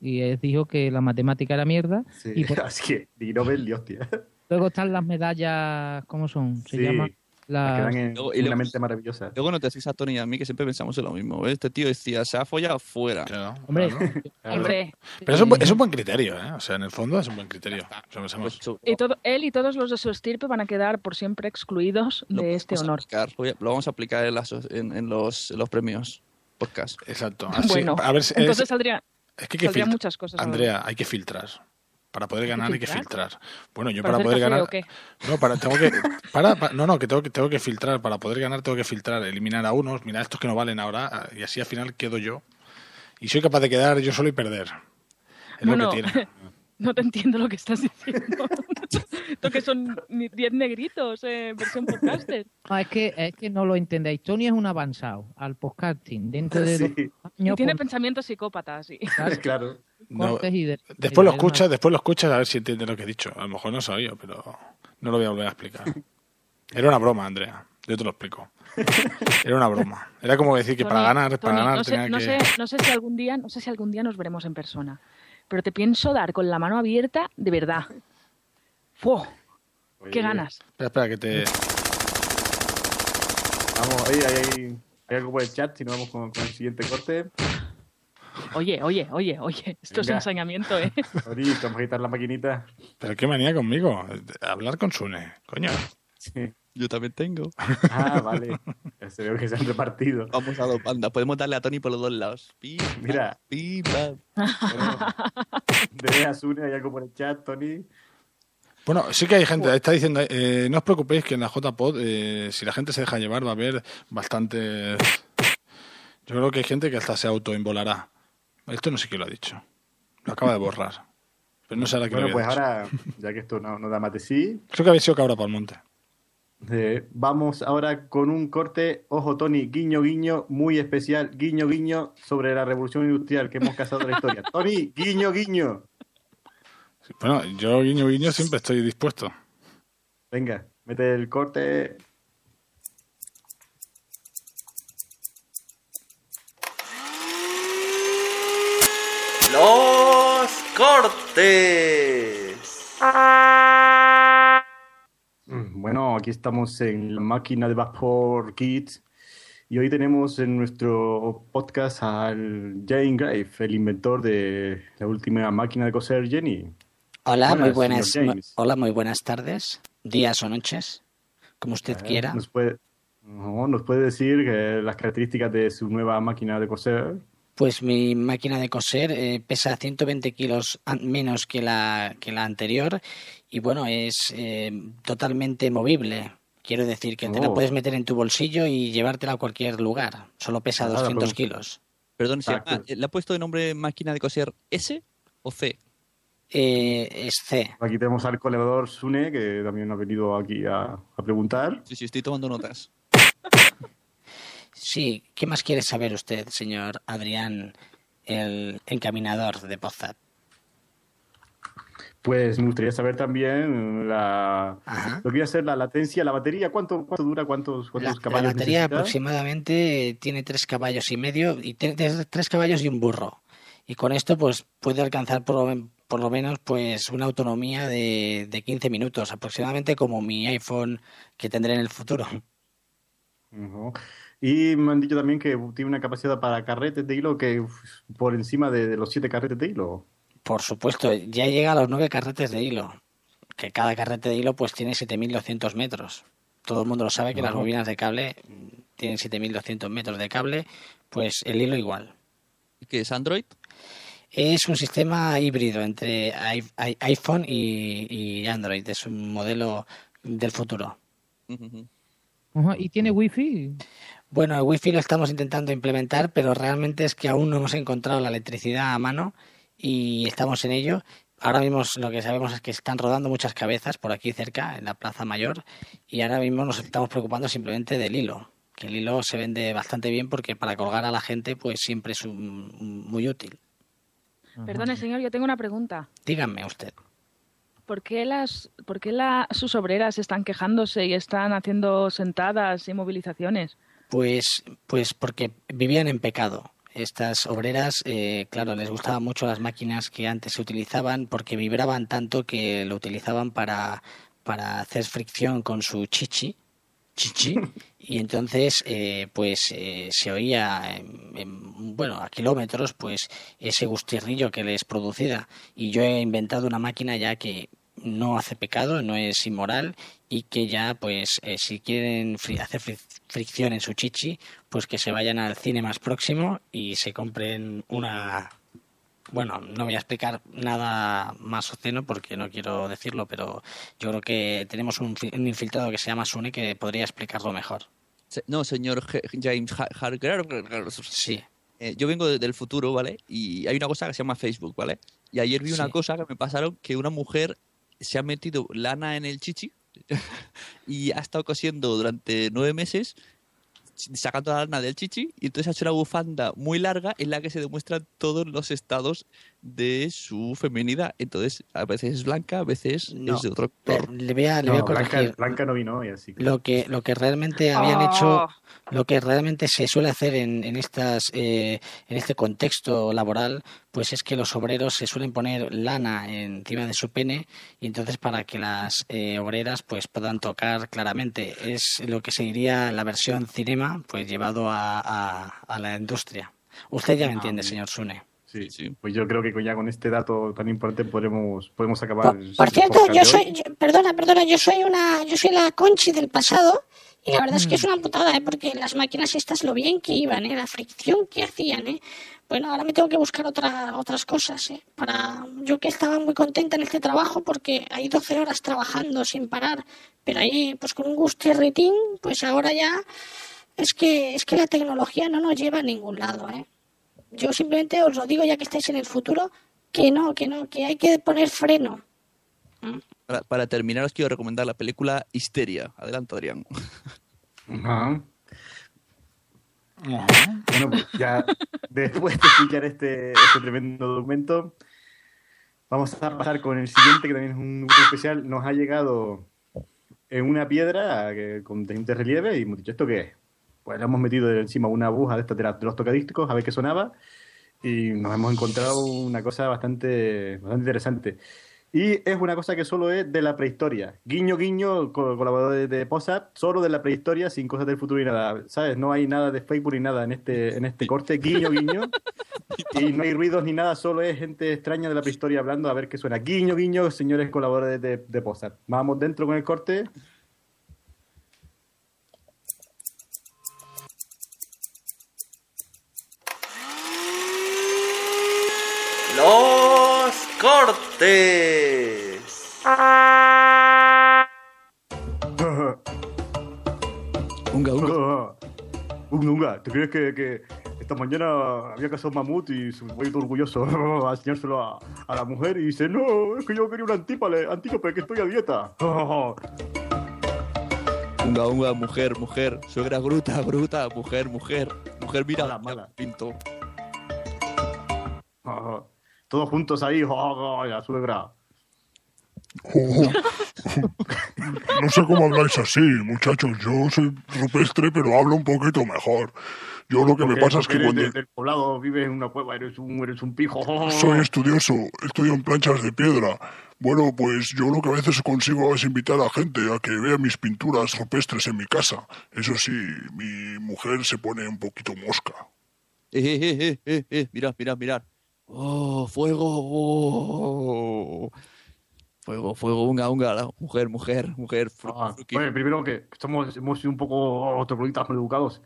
y él dijo que la matemática era mierda. Sí, Y por- así que, ni Nobel ni hostia. luego están las medallas, ¿cómo son? Se Sí, llaman dan en Luego- y luego- mente maravillosa. Luego no te decís a Tony y a mí que siempre pensamos en lo mismo. ¿ves? Este tío decía, se ha follado fuera. Hombre, Claro. Hombre. Pero es un, es un buen criterio, ¿eh? O sea, en el fondo es un buen criterio. Pensamos- Y todo, él y todos los de su estirpe van a quedar por siempre excluidos de este honor. aplicar, lo vamos a aplicar en, las- en- en los, en los premios podcast. Exacto. Bueno, a ver si- entonces es- saldría, Es que hay que muchas cosas. Andrea, hay que filtrar. Para poder ¿Hay que ganar hay que filtrar? Bueno, yo ¿Para para, poder ganar. No, para, tengo que. Para, pa- no, no, que tengo que tengo que filtrar. Para poder ganar tengo que filtrar, eliminar a unos, mira estos que no valen ahora, y así al final quedo yo. Y soy capaz de quedar yo solo y perder. Es Bueno, lo que tiene. No te entiendo lo que estás diciendo. Esto que son ni 10 negritos, eh, versión podcaster. No, es que, es que no lo entendéis. Tony es un avanzado al podcasting. Dentro de años, tiene pues, pensamientos psicópatas. Sí. claro. No, después lo escuchas, después lo escuchas a ver si entiendes lo que he dicho. A lo mejor no sabía, pero no lo voy a volver a explicar. Era una broma, Andrea. Yo te lo explico. Era una broma. Era como decir que para ganar, para Tony, ganar no sé, tenía no que. sé, no sé si algún día, no sé si algún día nos veremos en persona, pero te pienso dar con la mano abierta de verdad. ¡Fu! ¡Qué ganas! Espera, espera, que te. Vamos, ahí hay, hay algo por el chat, si no vamos con, con el siguiente corte. Oye, oye, oye, oye, esto es ensañamiento, ¿eh? Ahorita vamos a quitar la maquinita. Pero qué manía conmigo. Hablar con Sune, coño. Sí. Yo también tengo. Ah, vale. Ya se veo que se han repartido. Vamos a dos bandas. Podemos darle a Tony por los dos lados. Pi, Mira. pi, pa. De Asune, hay algo por el chat, Tony. Bueno, sí que hay gente, está diciendo, eh, no os preocupéis que en la JPod, eh, si la gente se deja llevar, va a haber bastante... Yo creo que hay gente que hasta se autoinvolará. Esto no sé quién lo ha dicho. Lo acaba de borrar. Pero no sé ahora quién Bueno, lo pues había dicho. ahora, ya que esto no, no da más de sí, Creo que habéis sido cabra para el monte. Eh, vamos ahora con un corte, ojo Tony, guiño guiño, muy especial, guiño guiño, sobre la revolución industrial que hemos casado en la historia. Tony, guiño guiño. Bueno, yo guiño guiño siempre estoy dispuesto. Venga, mete el corte. Los cortes. Mm, Bueno, aquí estamos en la máquina de vapor Kids y hoy tenemos en nuestro podcast al Jane Grave, el inventor de la última máquina de coser Jenny. Hola, muy Buenas. Hola, muy buenas tardes, días o noches, como usted Eh, quiera. ¿Nos puede, no, ¿Nos puede decir que las características de su nueva máquina de coser? Pues mi máquina de coser eh, pesa 120 kilos menos que la, que la anterior y bueno, es eh, totalmente movible. Quiero decir que te la Oh. puedes meter en tu bolsillo y llevártela a cualquier lugar. Solo pesa Ah, 200 pues- kilos. Perdón, ¿se Exacto. llama- ¿le ha puesto de nombre máquina de coser S o C? Eh, es C. Aquí tenemos al colador Sune, que también ha venido aquí a, a preguntar. Sí, sí, estoy tomando notas. Sí, ¿qué más quiere saber usted, señor Adrián, el encaminador de Pozat? Pues me gustaría saber también la, lo que iba a ser la latencia, la batería, ¿cuánto, cuánto dura, cuántos, cuántos La caballos batería necesita? aproximadamente tiene tres caballos y medio y tres- tres caballos y un burro. Y con esto pues puede alcanzar por lo, por lo menos pues una autonomía de, de 15 minutos, aproximadamente como mi iPhone que tendré en el futuro. Ujú. Y me han dicho también que tiene una capacidad para carretes de hilo que por encima de, de los siete carretes de hilo. Por supuesto, ya llega a los nueve carretes de hilo, que cada carrete de hilo pues tiene 7.200 metros. Todo el mundo lo sabe que las bobinas de cable tienen 7.200 metros de cable, pues el hilo igual. ¿Qué es Android? Es un sistema híbrido entre iPhone y, y Android. Es un modelo del futuro. ¿Y tiene wifi? Bueno, el Wi-Fi lo estamos intentando implementar, pero realmente es que aún no hemos encontrado la electricidad a mano y estamos en ello. Ahora mismo lo que sabemos es que están rodando muchas cabezas por aquí cerca, en la Plaza Mayor, y ahora mismo nos estamos preocupando simplemente del hilo. Que el hilo se vende bastante bien porque para colgar a la gente pues siempre es un- un- muy útil. Perdone, señor, yo tengo una pregunta. Díganme usted. ¿Por qué, las, por qué la- sus obreras están quejándose y están haciendo sentadas y movilizaciones? Pues, pues porque vivían en pecado. Estas obreras, eh, claro, les gustaban mucho las máquinas que antes se utilizaban porque vibraban tanto que lo utilizaban para, para hacer fricción con su chichi, chichi, y entonces, eh, pues eh, se oía, en- en- bueno, a kilómetros, pues ese gustirrillo que les producía. Y yo he inventado una máquina ya que no hace pecado, no es inmoral y que ya, pues, eh, si quieren fri- hacer fri- fricción en su chichi, pues que se vayan al cine más próximo y se compren una... Bueno, no voy a explicar nada más obsceno porque no quiero decirlo, pero yo creo que tenemos un, fi- un infiltrado que se llama Sune que podría explicarlo mejor. No, señor G- James Ha- Harker. Sí. Eh, yo vengo de- del futuro, ¿vale? Y hay una cosa que se llama Facebook, ¿vale? Y ayer vi una cosa que me pasaron que una mujer se ha metido lana en el chichi y ha estado cosiendo durante nueve meses sacando la lana del chichi y entonces ha hecho una bufanda muy larga en la que se demuestran todos los estados de su feminidad. Entonces, a veces es blanca, a veces No, es de otro color. le voy a, le voy a No, Blanca, no vino hoy, así. que- Lo que, lo que realmente habían Oh. hecho, lo que realmente se suele hacer en, en estas, eh, en este contexto laboral, pues es que los obreros se suelen poner lana encima de su pene y entonces para que las eh, obreras pues puedan tocar claramente es lo que se diría la versión cinema, pues llevado a, a, a la industria. Usted ya me Ah, entiende, señor Sune. Sí, sí. Pues yo creo que ya con este dato tan importante podremos, podemos acabar. Por cierto, yo soy, yo- perdona, perdona, yo soy una, yo soy la Conchi del pasado y la verdad es que es una putada, ¿eh? porque las máquinas estas lo bien que iban, ¿eh? la fricción que hacían, ¿eh? Bueno, ahora me tengo que buscar otra, otras cosas, ¿eh? Para, yo que estaba muy contenta en este trabajo porque hay 12 horas trabajando sin parar, pero ahí, pues con un gusto y ritín, pues ahora ya es que, es que la tecnología no nos lleva a ningún lado, ¿eh? Yo simplemente os lo digo ya que estáis en el futuro, que no, que no, que hay que poner freno. Para, para terminar, os quiero recomendar la película Histeria. Adelante, Adrián. Bueno, pues ya después de escuchar este, este tremendo documento, vamos a pasar con el siguiente, que también es un especial. Nos ha llegado en una piedra que, con diferentes relieves y hemos dicho, ¿esto qué es? Pues le hemos metido encima una aguja de, estas de, los tocadísticos a ver qué sonaba y nos hemos encontrado una cosa bastante, bastante interesante. Y es una cosa que solo es de la prehistoria. Guiño, guiño, co- colaborador de, Posat, solo de la prehistoria, sin cosas del futuro y nada. ¿Sabes? No hay nada de Facebook ni nada en este, en este corte. Guiño, guiño. Y no hay ruidos ni nada, solo es gente extraña de la prehistoria hablando a ver qué suena. Guiño, guiño, señores colaboradores de, de. Vamos dentro con el corte. Los cortes. Unga, unga. Unga, unga. ¿Te crees que, que esta mañana había cazado un mamut y se fue todo orgulloso a enseñárselo a, a la mujer y dice, no, es que yo quería un antípale, antílope, que estoy a dieta. Unga, unga, mujer, mujer. Suegra gruta, gruta, mujer, mujer. Mujer, mira, Mala, mala. pinto. Todos juntos ahí, oh, la suegra. No sé cómo habláis así, muchachos. Yo soy rupestre, pero hablo un poquito mejor. Yo lo que me Porque- pasa es que eres cuando de- del poblado, vives en una cueva, eres un, eres un pijo. soy estudioso, estudio en planchas de piedra. Bueno, pues yo lo que a veces consigo es invitar a gente a que vea mis pinturas rupestres en mi casa. Eso sí, mi mujer se pone un poquito mosca. Eh, eh, eh, eh, eh. Mirad, mirad, mirad. Oh, fuego. oh. Fuego, fuego, unga, unga. la- Mujer, mujer, mujer. Ah, oye, primero que somos, hemos sido un poco trogloditas maleducados.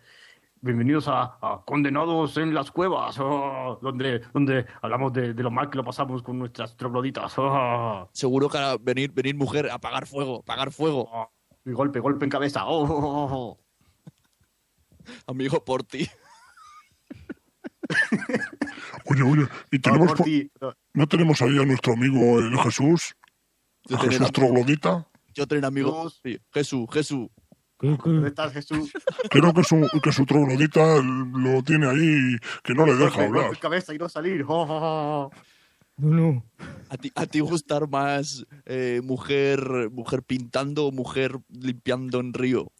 Bienvenidos a, a Condenados en las Cuevas, oh, donde, donde hablamos de, de lo mal que lo pasamos con nuestras trogloditas. oh. Seguro que venir, venir mujer, apagar fuego, apagar fuego. Y golpe, golpe en cabeza. Amigo, por ti. Oye, oye, y tenemos por por- ti, pero- ¿no tenemos ahí a nuestro amigo el Jesús? Yo ¿A tener Jesús Troglodita? Yo tengo amigos. Sí, Jesús, Jesús. ¿Dónde estás, Jesús? Creo que su, que su troglodita lo tiene ahí, que no le deja hablar. cabeza y no salir. oh, oh, oh. No. ¿A ti, a ti gustar más eh, mujer, mujer pintando o mujer limpiando en río?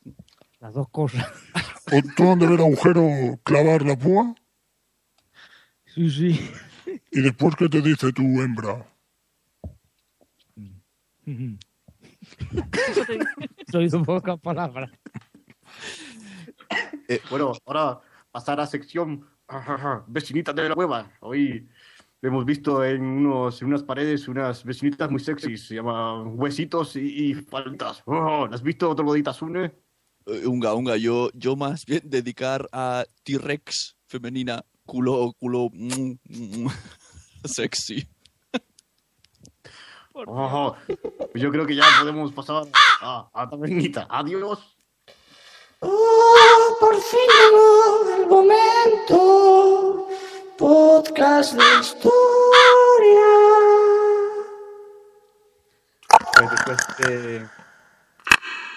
Las dos cosas. ¿O tú donde ver agujero clavar la púa? Sí, sí. ¿Y después qué te dice tu hembra? Soy de pocas palabras. Eh, bueno, ahora pasar a sección vecinitas de la cueva. Hoy hemos visto en, unos, en unas paredes unas vecinitas muy sexys. Se llaman Huesitos y, y Faltas. Oh, ¿Las has visto, Trogloditas Une? Eh, unga, unga. Yo, yo más bien dedicar a T-Rex femenina. Culo, culo. mm, mm, sexy. Oh, yo creo que ya podemos pasar a, a Tabernita. Adiós. Oh, por fin llegó el momento. Podcast de historia. Pues después de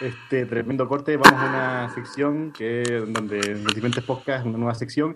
este tremendo corte, vamos a una sección que donde en diferentes podcasts, una nueva sección,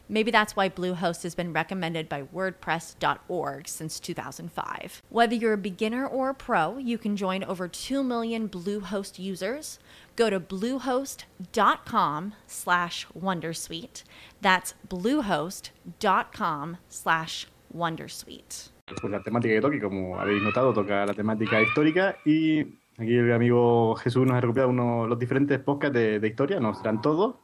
Maybe that's why Bluehost has been recommended by WordPress.org since 2005. Whether you're a beginner or a pro, you can join over 2 million Bluehost users. Go to bluehost.com slash Wondersuite. That's bluehost.com slash Wondersuite. pues, la temática que toque. Como habéis notado, toca la temática histórica y aquí el amigo Jesús nos ha recuperado uno, los diferentes podcasts de, de historia, no serán todos,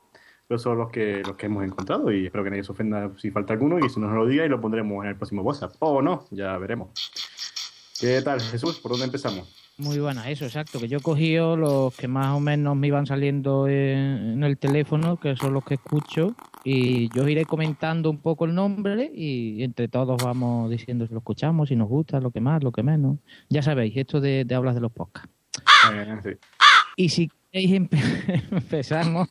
pero son los que, los que hemos encontrado y espero que nadie se ofenda si falta alguno y si nos lo diga y lo pondremos en el próximo WhatsApp. O no, ya veremos. ¿Qué tal, Jesús? ¿Por dónde empezamos? Muy buena, eso, exacto. Que yo he cogido los que más o menos me iban saliendo en, el teléfono, que son los que escucho, y yo os iré comentando un poco el nombre y entre todos vamos diciendo si lo escuchamos, si nos gusta, lo que más, lo que menos. Ya sabéis, esto de, de hablas de los podcasts. Eh, sí. Y si queréis empe- empezamos,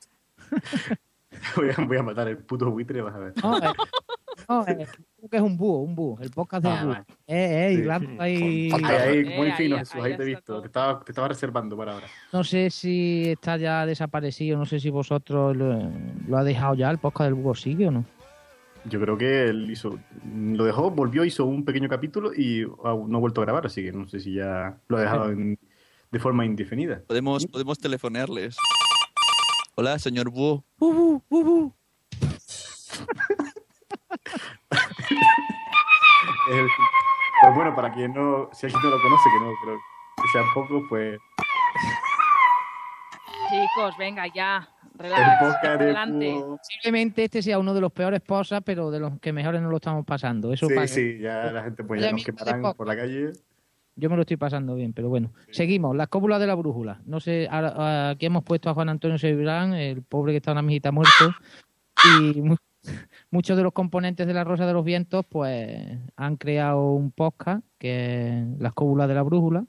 Voy a, voy a matar el puto buitre, vas a ver. No, eh, no, eh, creo que es un búho, un búho. El podcast de Ah, búho. Eh, eh, Sí, ahí. Ahí, ahí, muy Eh, fino, ahí- Jesús, ahí ahí te he visto. Te estaba, te estaba reservando para ahora. No sé si está ya desaparecido, no sé si vosotros lo, lo ha dejado ya, el podcast del búho sigue o no. Yo creo que él hizo, lo dejó, volvió, hizo un pequeño capítulo y no ha vuelto a grabar, así que no sé si ya lo ha dejado en- de forma indefinida. Podemos, podemos telefonearles. Hola, señor Búho. Bubu, bubu. El- pues bueno, para quien no, si alguien no lo conoce, que no creo que sean pocos, pues Chicos, venga, ya. el Relax. adelante. Posiblemente este sea uno de los peores posas, pero de los que mejores no lo estamos pasando. Eso Sí, pasa. sí, ya la gente pues ya nos quemarán por la calle. Yo me lo estoy pasando bien, pero bueno. Seguimos, la cópula de la brújula. No sé, aquí hemos puesto a Juan Antonio Sebrán, el pobre que está una mijita muerto, y mu- muchos de los componentes de la Rosa de los Vientos, pues han creado un podcast que es Las cópulas de la brújula.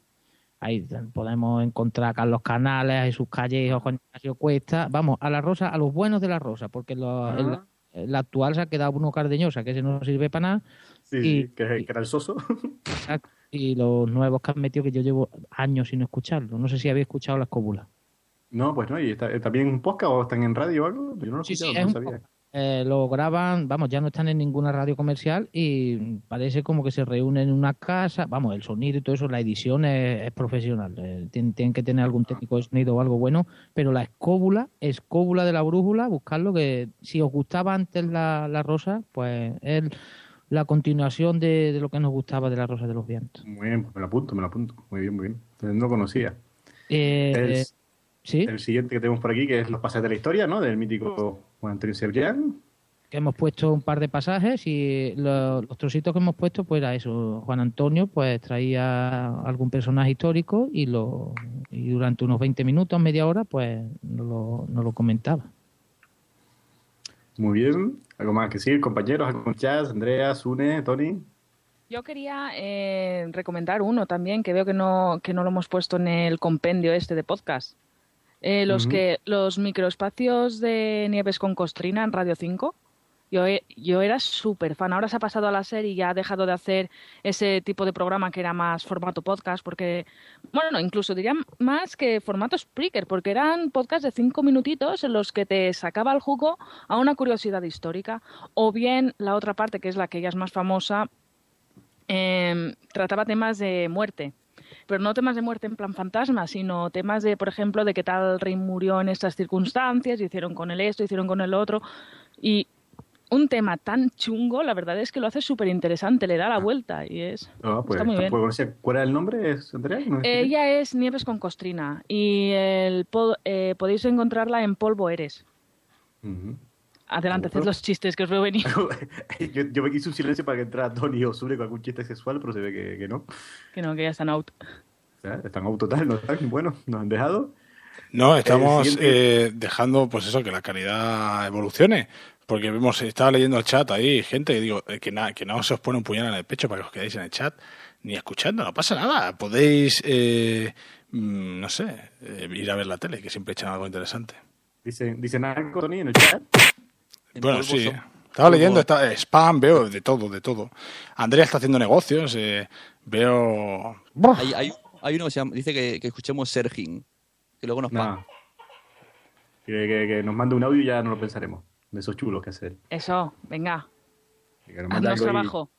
Ahí podemos encontrar a Carlos Canales, a Jesús Callejo, Juan Ignacio Cuesta. Vamos, a la Rosa, a los buenos de la Rosa, porque lo- Ah. en la, en la actual se ha quedado Bruno Cardeñosa, que ese no sirve para nada. Sí, Y- sí, que, que era el soso. Exacto. Y los nuevos que han metido que yo llevo años sin escucharlo. No sé si habéis escuchado las cópulas. No, pues no, y está, está bien en podcast o están en radio o algo. Yo no lo he Sí, escuchado, no un sabía. Eh, lo graban, vamos, ya no están en ninguna radio comercial y parece como que se reúnen en una casa. Vamos, el sonido y todo eso, la edición es, es profesional. eh, tienen, tienen que tener algún técnico de sonido o algo bueno. Pero la escóbula, escóbula de la brújula, buscarlo, que si os gustaba antes la, la rosa, pues es la continuación de, de lo que nos gustaba de la rosa de los vientos. Muy bien, pues me lo apunto, me lo apunto. Muy bien, muy bien. Entonces, no lo conocía. Eh, el, ¿sí? el siguiente que tenemos por aquí, que es los pasajes de la historia, ¿no? Del mítico Juan Antonio que hemos puesto un par de pasajes y lo- los trocitos que hemos puesto pues era eso Juan Antonio pues traía algún personaje histórico y lo y durante unos 20 minutos media hora pues nos lo, nos lo comentaba Muy bien. ¿Algo más que decir, compañeros? ¿Algo con Chas, Andrea, Sune, Tony? Yo quería eh, recomendar uno también que veo que no, que no lo hemos puesto en el compendio este de podcast. Eh, los que los microespacios de Nieves con Costrina en Radio 5. Yo, yo era súper fan. Ahora se ha pasado a la serie y ya ha dejado de hacer ese tipo de programa que era más formato podcast, porque, bueno, no, incluso diría más que formato Spreaker, porque eran podcasts de cinco minutitos en los que te sacaba el jugo a una curiosidad histórica. O bien la otra parte, que es la que ya es más famosa, em, trataba temas de muerte. Pero no temas de muerte en plan fantasma, sino temas de, por ejemplo, de que tal rey murió en estas circunstancias, hicieron con él esto, hicieron con el otro. Y un tema tan chungo, la verdad es que lo hace súper interesante, le da la vuelta y es... Ah, pues, Está muy bien. ¿Cuál era el nombre, es, Andrea? ¿No es- Ella es Nieves con Costrina y el eh, podéis encontrarla en Polvo Eres. Ujú. Adelante, haced los chistes que os veo venir. yo, yo me quise un silencio para que entrara Tony o Sune con algún chiste sexual, pero se ve que, que no. que no, que ya están out. O sea, están out total, no están. Bueno, nos han dejado. No, estamos siguiente- eh, dejando, pues eso, que la calidad evolucione. Porque vemos, estaba leyendo el chat ahí, gente, y digo, eh, que, na- que no se os pone un puñal en el pecho para que os quedéis en el chat, ni escuchando, no pasa nada. Podéis, eh, mm, no sé, eh, ir a ver la tele, que siempre echan algo interesante. Dicen, dicen algo, Tony, en el chat. Bueno, sí. son- Estaba leyendo, está, eh, spam, veo de todo, de todo. Andrea está haciendo negocios, eh, veo... Hay, hay, hay uno que se llama- dice que, que escuchemos Sergin, que luego nos No. paga. Que, que- que nos mande un audio y ya no lo pensaremos. De esos chulos que hace él. Eso, venga, haznos y- trabajo.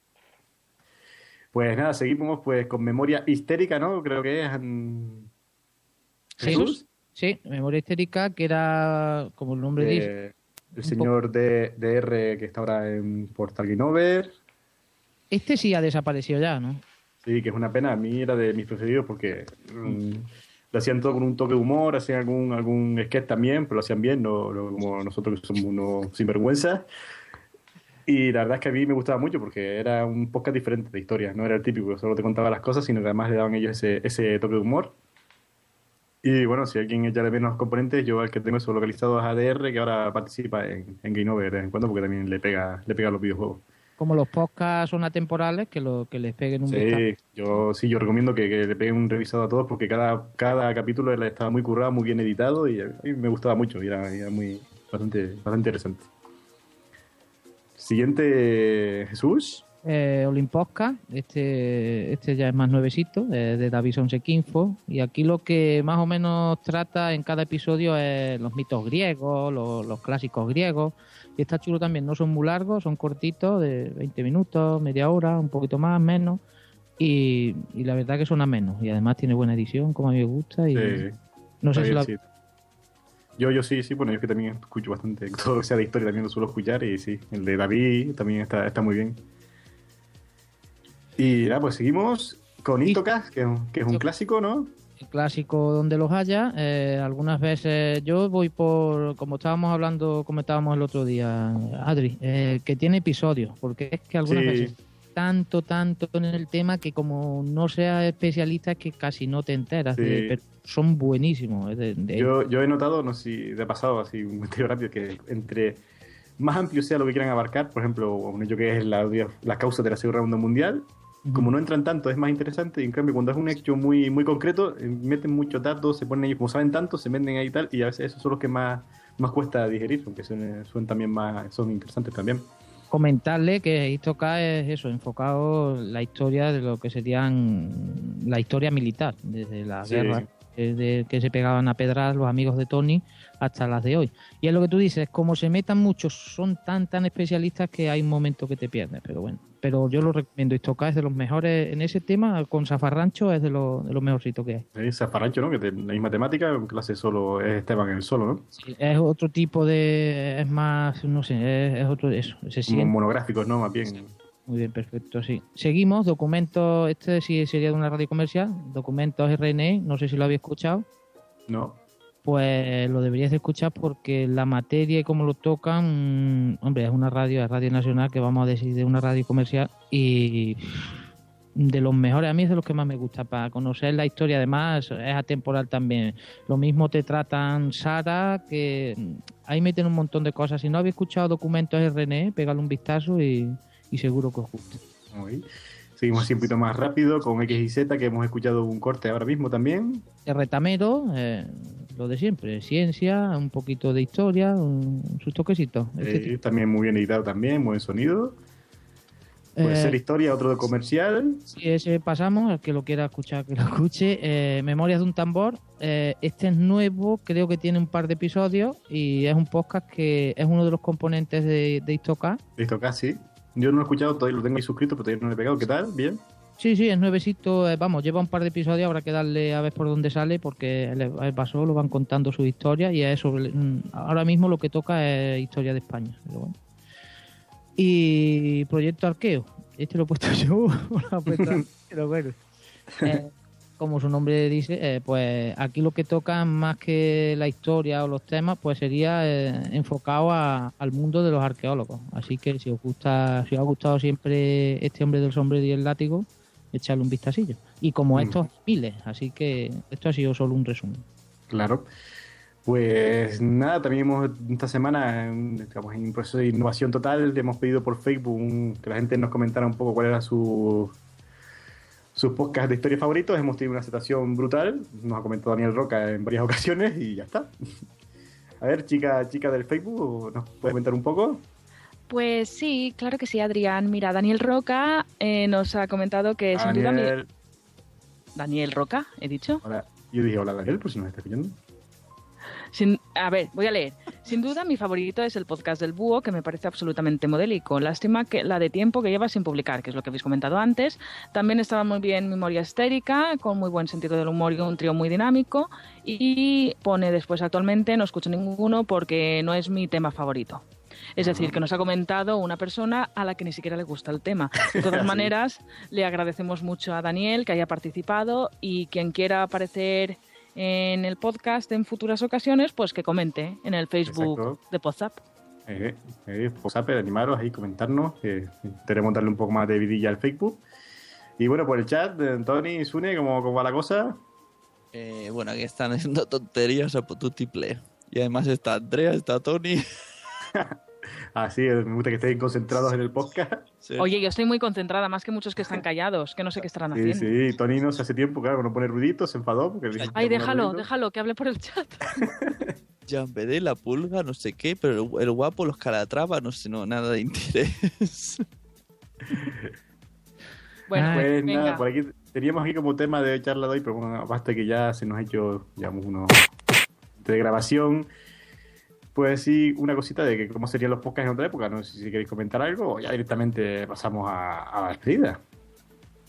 Pues nada, seguimos pues con memoria histérica, ¿no? Creo que es. mm, Sí, Jesús. sí memoria histérica que era como el nombre dice Eh, el señor de, DR que está ahora en Portal Game Over. este sí ha desaparecido ya ¿no? Sí, que es una pena. A mí era de mis preferidos porque mm, lo hacían todo con un toque de humor, hacían algún, algún sketch también, pero lo hacían bien, no, no como nosotros que somos unos sinvergüenzas. Y la verdad es que a mí me gustaba mucho porque era un podcast diferente de historias, no era el típico solo te contaba las cosas, sino que además le daban ellos ese, ese toque de humor. Y bueno, si alguien echa de menos componentes, yo el que tengo eso localizado es ADR, que ahora participa en, en Game Over de vez en cuando porque también le pega, le pega a los videojuegos. Como los podcasts son atemporales que lo que les peguen un vistazo. Sí, yo sí, yo recomiendo que, que le peguen un revisado a todos porque cada, cada capítulo estaba muy currado, muy bien editado y me gustaba mucho y era, era muy, bastante, bastante interesante. Siguiente, Jesús. Eh, Olimposca, este, este ya es más nuevecito, eh, de David Sonsequinfo, y aquí lo que más o menos trata en cada episodio es los mitos griegos, los, los clásicos griegos, y está chulo también, no son muy largos, son cortitos, de 20 minutos, media hora, un poquito más, menos, y, y la verdad que son menos, y además tiene buena edición, como a mí me gusta, y Sí. no sé si la... sí. Yo, yo sí, sí, bueno, yo que también escucho bastante, todo lo que sea de historia también lo suelo escuchar y sí, el de David también está, está muy bien. Y nada, pues seguimos con Istocas, que, es un- que es un clásico, ¿no? el clásico donde los haya. eh, algunas veces yo voy por, como estábamos hablando, comentábamos el otro día, Adri, eh, que tiene episodios, porque es que algunas Sí. veces tanto, tanto en el tema que como no seas especialista es que casi no te enteras, Sí. de- pero son buenísimos. de- de- Yo, yo he notado, no sé si ha pasado así un comentario rápido, que entre más amplio sea lo que quieran abarcar, por ejemplo, un hecho que es la, la causa de la Segunda Mundial, como no entran tanto es más interesante, y en cambio cuando es un hecho muy, muy concreto, eh, meten muchos datos, se ponen ellos, como saben tanto, se meten ahí y tal, y a veces esos son los que más, más cuesta digerir, aunque son, son también más, son interesantes también. comentarle que Histoca es eso, enfocado en la historia de lo que serían la historia militar, desde la Sí. guerra eh, de, que se pegaban a pedras los amigos de Tony hasta las de hoy. Y es lo que tú dices, como se metan muchos, son tan tan especialistas que hay un momento que te pierdes, pero bueno. Pero yo lo recomiendo, Histoca es de los mejores en ese tema, con Zafarrancho es de, los de los mejorcitos que hay. Es Zafarrancho, ¿no? Que de la misma temática, clase solo es Esteban en el solo, ¿no? Es otro tipo de, es más, no sé, es, es otro, eso, se siente. monográficos, ¿no? Más bien. Muy bien, perfecto, sí. Seguimos, documentos, este sí sería de una radio comercial, documentos RNE, no sé si lo habéis escuchado. No. Pues lo deberías de escuchar porque la materia y cómo lo tocan, mm, hombre, es una radio, es Radio Nacional, que vamos a decir de una radio comercial y de los mejores, a mí es de los que más me gusta, para conocer la historia, además es atemporal también. Lo mismo te tratan Sara, que mm, ahí meten un montón de cosas. Si no habéis escuchado documentos RNE, pégale un vistazo y, y seguro que os gusta. Muy. Seguimos así un poquito más rápido con X y Z, que hemos escuchado un corte ahora mismo también. El retamero, eh, lo de siempre, ciencia, un poquito de historia, un, sus toquecitos. Eh, también muy bien editado también, muy buen sonido. Puede Eh, ser historia, otro de comercial. Si ese pasamos, el que lo quiera escuchar, que lo escuche. Eh, Memorias de un tambor. eh, este es nuevo, creo que tiene un par de episodios y es un podcast que es uno de los componentes de, de Istoca. Listo, casi. Yo no lo he escuchado, todavía lo tengo ahí suscrito, pero todavía no lo he pegado. ¿Qué tal? ¿Bien? Sí, sí, es nuevecito. eh, vamos, lleva un par de episodios, habrá que darle a ver por dónde sale porque le le pasó, lo van contando su historia y es sobre. mm, Ahora mismo lo que toca es historia de España. pero bueno. Y Proyecto Arqueo. Este lo he puesto yo, pero bueno. Eh, como su nombre dice, eh, pues aquí lo que toca más que la historia o los temas, pues sería eh, enfocado a- al mundo de los arqueólogos. Así que si os gusta, si os ha gustado siempre este hombre del sombrero y el látigo, echarle un vistacillo. Y como Mm. estos miles, así que esto ha sido solo un resumen. Claro. Pues nada, también hemos esta semana, en- digamos, en un proceso de innovación total, le hemos pedido por Facebook un- que la gente nos comentara un poco cuál era su sus podcasts de historia favoritos. Hemos tenido una aceptación brutal, nos ha comentado Daniel Roca en varias ocasiones y ya está. A ver, chica, chica del Facebook, ¿nos puedes comentar un poco? Pues sí, claro que sí, Adrián. Mira, Daniel Roca eh, nos ha comentado que sin duda... mi- Daniel. Daniel Roca, he dicho. Hola. Yo dije hola Daniel, por si nos está escuchando. Sin- a ver, voy a leer. Sin duda, mi favorito es el podcast del Búho, que me parece absolutamente modélico. Lástima que la de tiempo que lleva sin publicar, que es lo que habéis comentado antes. También estaba muy bien Memoria Histérica, con muy buen sentido del humor y un trío muy dinámico. Y pone después, actualmente no escucho ninguno porque no es mi tema favorito. Es decir, que nos ha comentado una persona a la que ni siquiera le gusta el tema. De todas maneras, le agradecemos mucho a Daniel que haya participado y quien quiera aparecer en el podcast en futuras ocasiones, pues que comente en el Facebook Exacto. de WhatsApp. Eh, eh, Ape, animaros ahí, comentarnos, que queremos darle un poco más de vidilla al Facebook. Y bueno, por el chat, eh, Tony, Sune, ¿cómo, cómo va la cosa? Eh, bueno, aquí están haciendo tonterías a pututiple. Y además está Andrea, está Tony. Así, eh, me gusta que estén concentrados en el podcast. Oye, yo estoy muy concentrada, más que muchos que están callados, que no sé qué estarán Sí, haciendo. sí, Tony no se hace tiempo, claro, no pone ruiditos, se enfadó. Porque Ay, déjalo, déjalo, que hable por el chat. Jambedé, la pulga, no sé qué, pero el, el guapo, los calatrava, no sé, no, nada de interés. Bueno, pues venga. nada, por aquí teníamos aquí como tema de charla de hoy, pero bueno, basta que ya se nos ha hecho, digamos, uno de grabación. Pues sí, una cosita de que cómo serían los podcasts en otra época. No sé si queréis comentar algo o ya directamente pasamos a, a la despedida.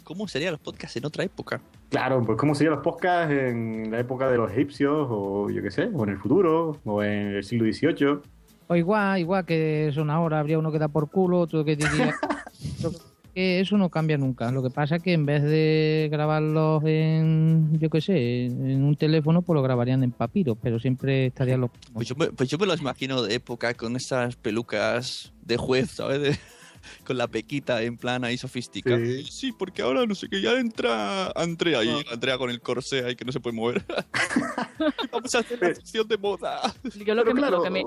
¿Cómo serían los podcasts en otra época? Claro, pues cómo serían los podcasts en la época de los egipcios o yo qué sé, o en el futuro, o en el siglo XVIII. O igual, igual que son ahora, habría uno que da por culo, otro que diría... que eso no cambia nunca. Lo que pasa es que en vez de grabarlos en, yo qué sé, en un teléfono, pues lo grabarían en papiro, pero siempre estarían los... Pues yo, me, pues yo me los imagino de época con esas pelucas de juez, ¿sabes? De- con la pequita en plan ahí sofisticada. Sí. porque ahora no sé qué, ya entra Andrea ahí, Andrea con el corsé ahí que no se puede mover. Vamos a hacer la sección de moda. Yo lo que, me- lo que me,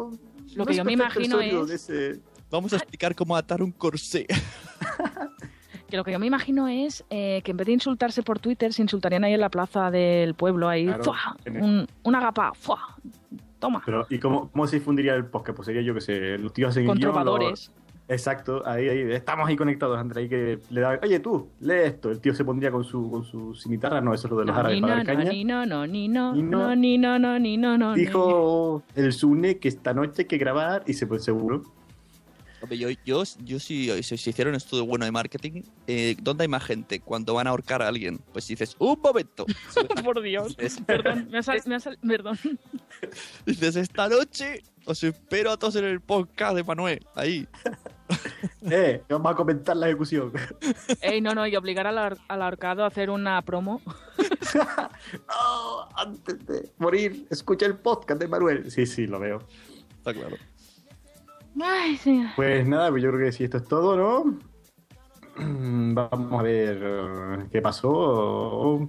lo que yo me imagino es Vamos a explicar cómo atar un corsé. que lo que yo me imagino es eh, que en vez de insultarse por Twitter, se insultarían ahí en la plaza del pueblo, ahí, Claro, ¡fua! un, una gapa, ¡fua! toma, Pero, ¿y cómo, cómo se difundiría el podcast? Pues sería, yo qué sé, los tíos hacen con trovadores. los- Exacto, ahí, ahí, estamos ahí conectados, André, ahí que le da, oye tú, lee esto, el tío se pondría con su, con su cimitarra, no, eso es lo de los No, árabes ni para no, no, caña. ni no, no, ni no, Ni no. no, ni no, no, ni no, no, ni- Dijo el Sune que esta noche hay que grabar y se pues seguro. Hombre, yo, yo, yo si, si hiciera un estudio bueno de marketing, eh, ¿dónde hay más gente? Cuando van a ahorcar a alguien. Pues dices, un momento. Por Dios, perdón, me ha sal- me ha sal- perdón. Dices, esta noche os espero a todos en el podcast de Manuel. Ahí. Eh, vamos a comentar la ejecución. Ey, no, no, y obligar al, ahor- al ahorcado a hacer una promo. Oh, antes de morir, escucha el podcast de Manuel. Sí, sí, lo veo. Está claro. Ay, sí. Pues nada, pues yo creo que si esto es todo, ¿no? Vamos a ver eh, qué pasó.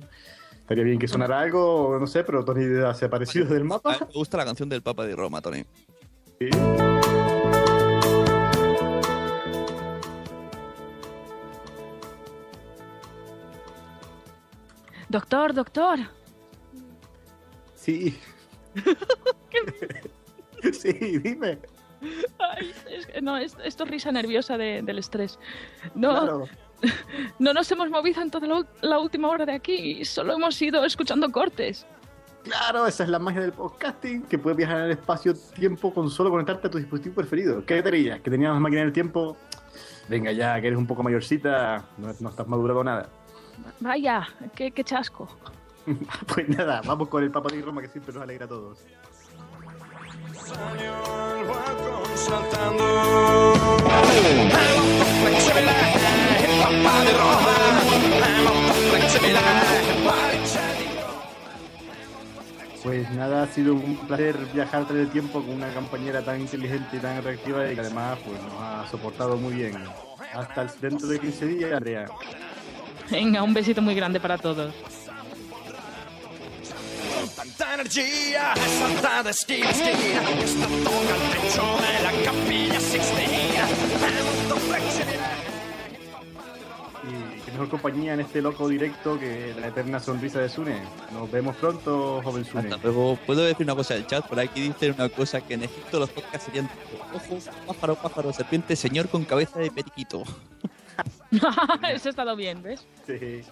Estaría bien que sonara algo, no sé, pero Tony se ha aparecido del mapa. Me gusta la canción del Papa de Roma, Tony. Sí. Doctor, doctor. Sí. sí, dime. Ay, es que no, es- esto es risa nerviosa de- del estrés. No, Claro. no nos hemos movido en toda la, última hora de aquí, solo hemos ido escuchando cortes. Claro, esa es la magia del podcasting, que puedes viajar en el espacio-tiempo con solo conectarte a tu dispositivo preferido. ¿Qué te dirías? ¿Que tenías máquina del tiempo? Venga ya, que eres un poco mayorcita, no, no estás madurado nada. Vaya, qué, qué chasco. Pues nada, vamos con el Papa de Roma que siempre nos alegra a todos. Pues nada, ha sido un placer viajar a través del tiempo con una compañera tan inteligente y tan reactiva y que además pues, nos ha soportado muy bien. Hasta el- dentro de 15 días, Andrea. Venga, un besito muy grande para todos. Tanta energía salta de Steve Steen Esta toca el techo de la capilla Sixtina Y qué mejor compañía en este loco directo que la eterna sonrisa de Sune. Nos vemos pronto, joven Sune. Hasta luego. ¿Puedo decir una cosa del chat? Por aquí dicen una cosa que en Egipto los podcasts serían ojo, pájaro, pájaro, serpiente, señor con cabeza de periquito. Eso ha estado bien, ¿ves? Sí.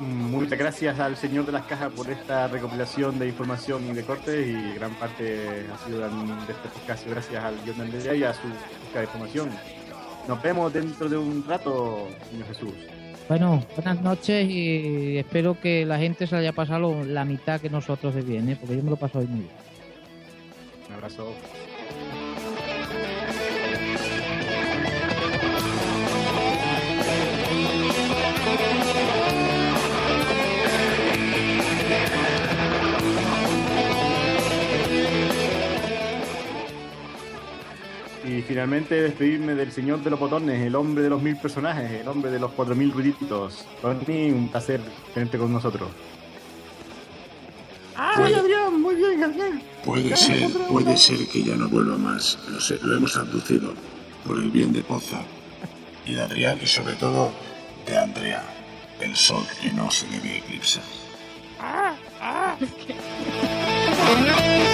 Muchas gracias al señor de las cajas por esta recopilación de información y de cortes y gran parte ha sido de este podcast gracias al guion de y a su busca de información. Nos vemos dentro de un rato, señor Jesús. Bueno, buenas noches y espero que la gente se haya pasado la mitad que nosotros de bien, ¿eh? porque yo me lo paso hoy muy bien. Un abrazo. Finalmente despedirme del señor de los botones, el hombre de los mil personajes, el hombre de los cuatro mil ruiditos. Tony, un placer tenerte con nosotros. Ah, Muy bien, muy bien, Adrián. Puede ser, puede ser que ya no vuelva más. Lo sé, lo hemos abducido por el bien de Poza y de Adrián y sobre todo de Andrea, el sol que no se debe eclipsar. Buonasera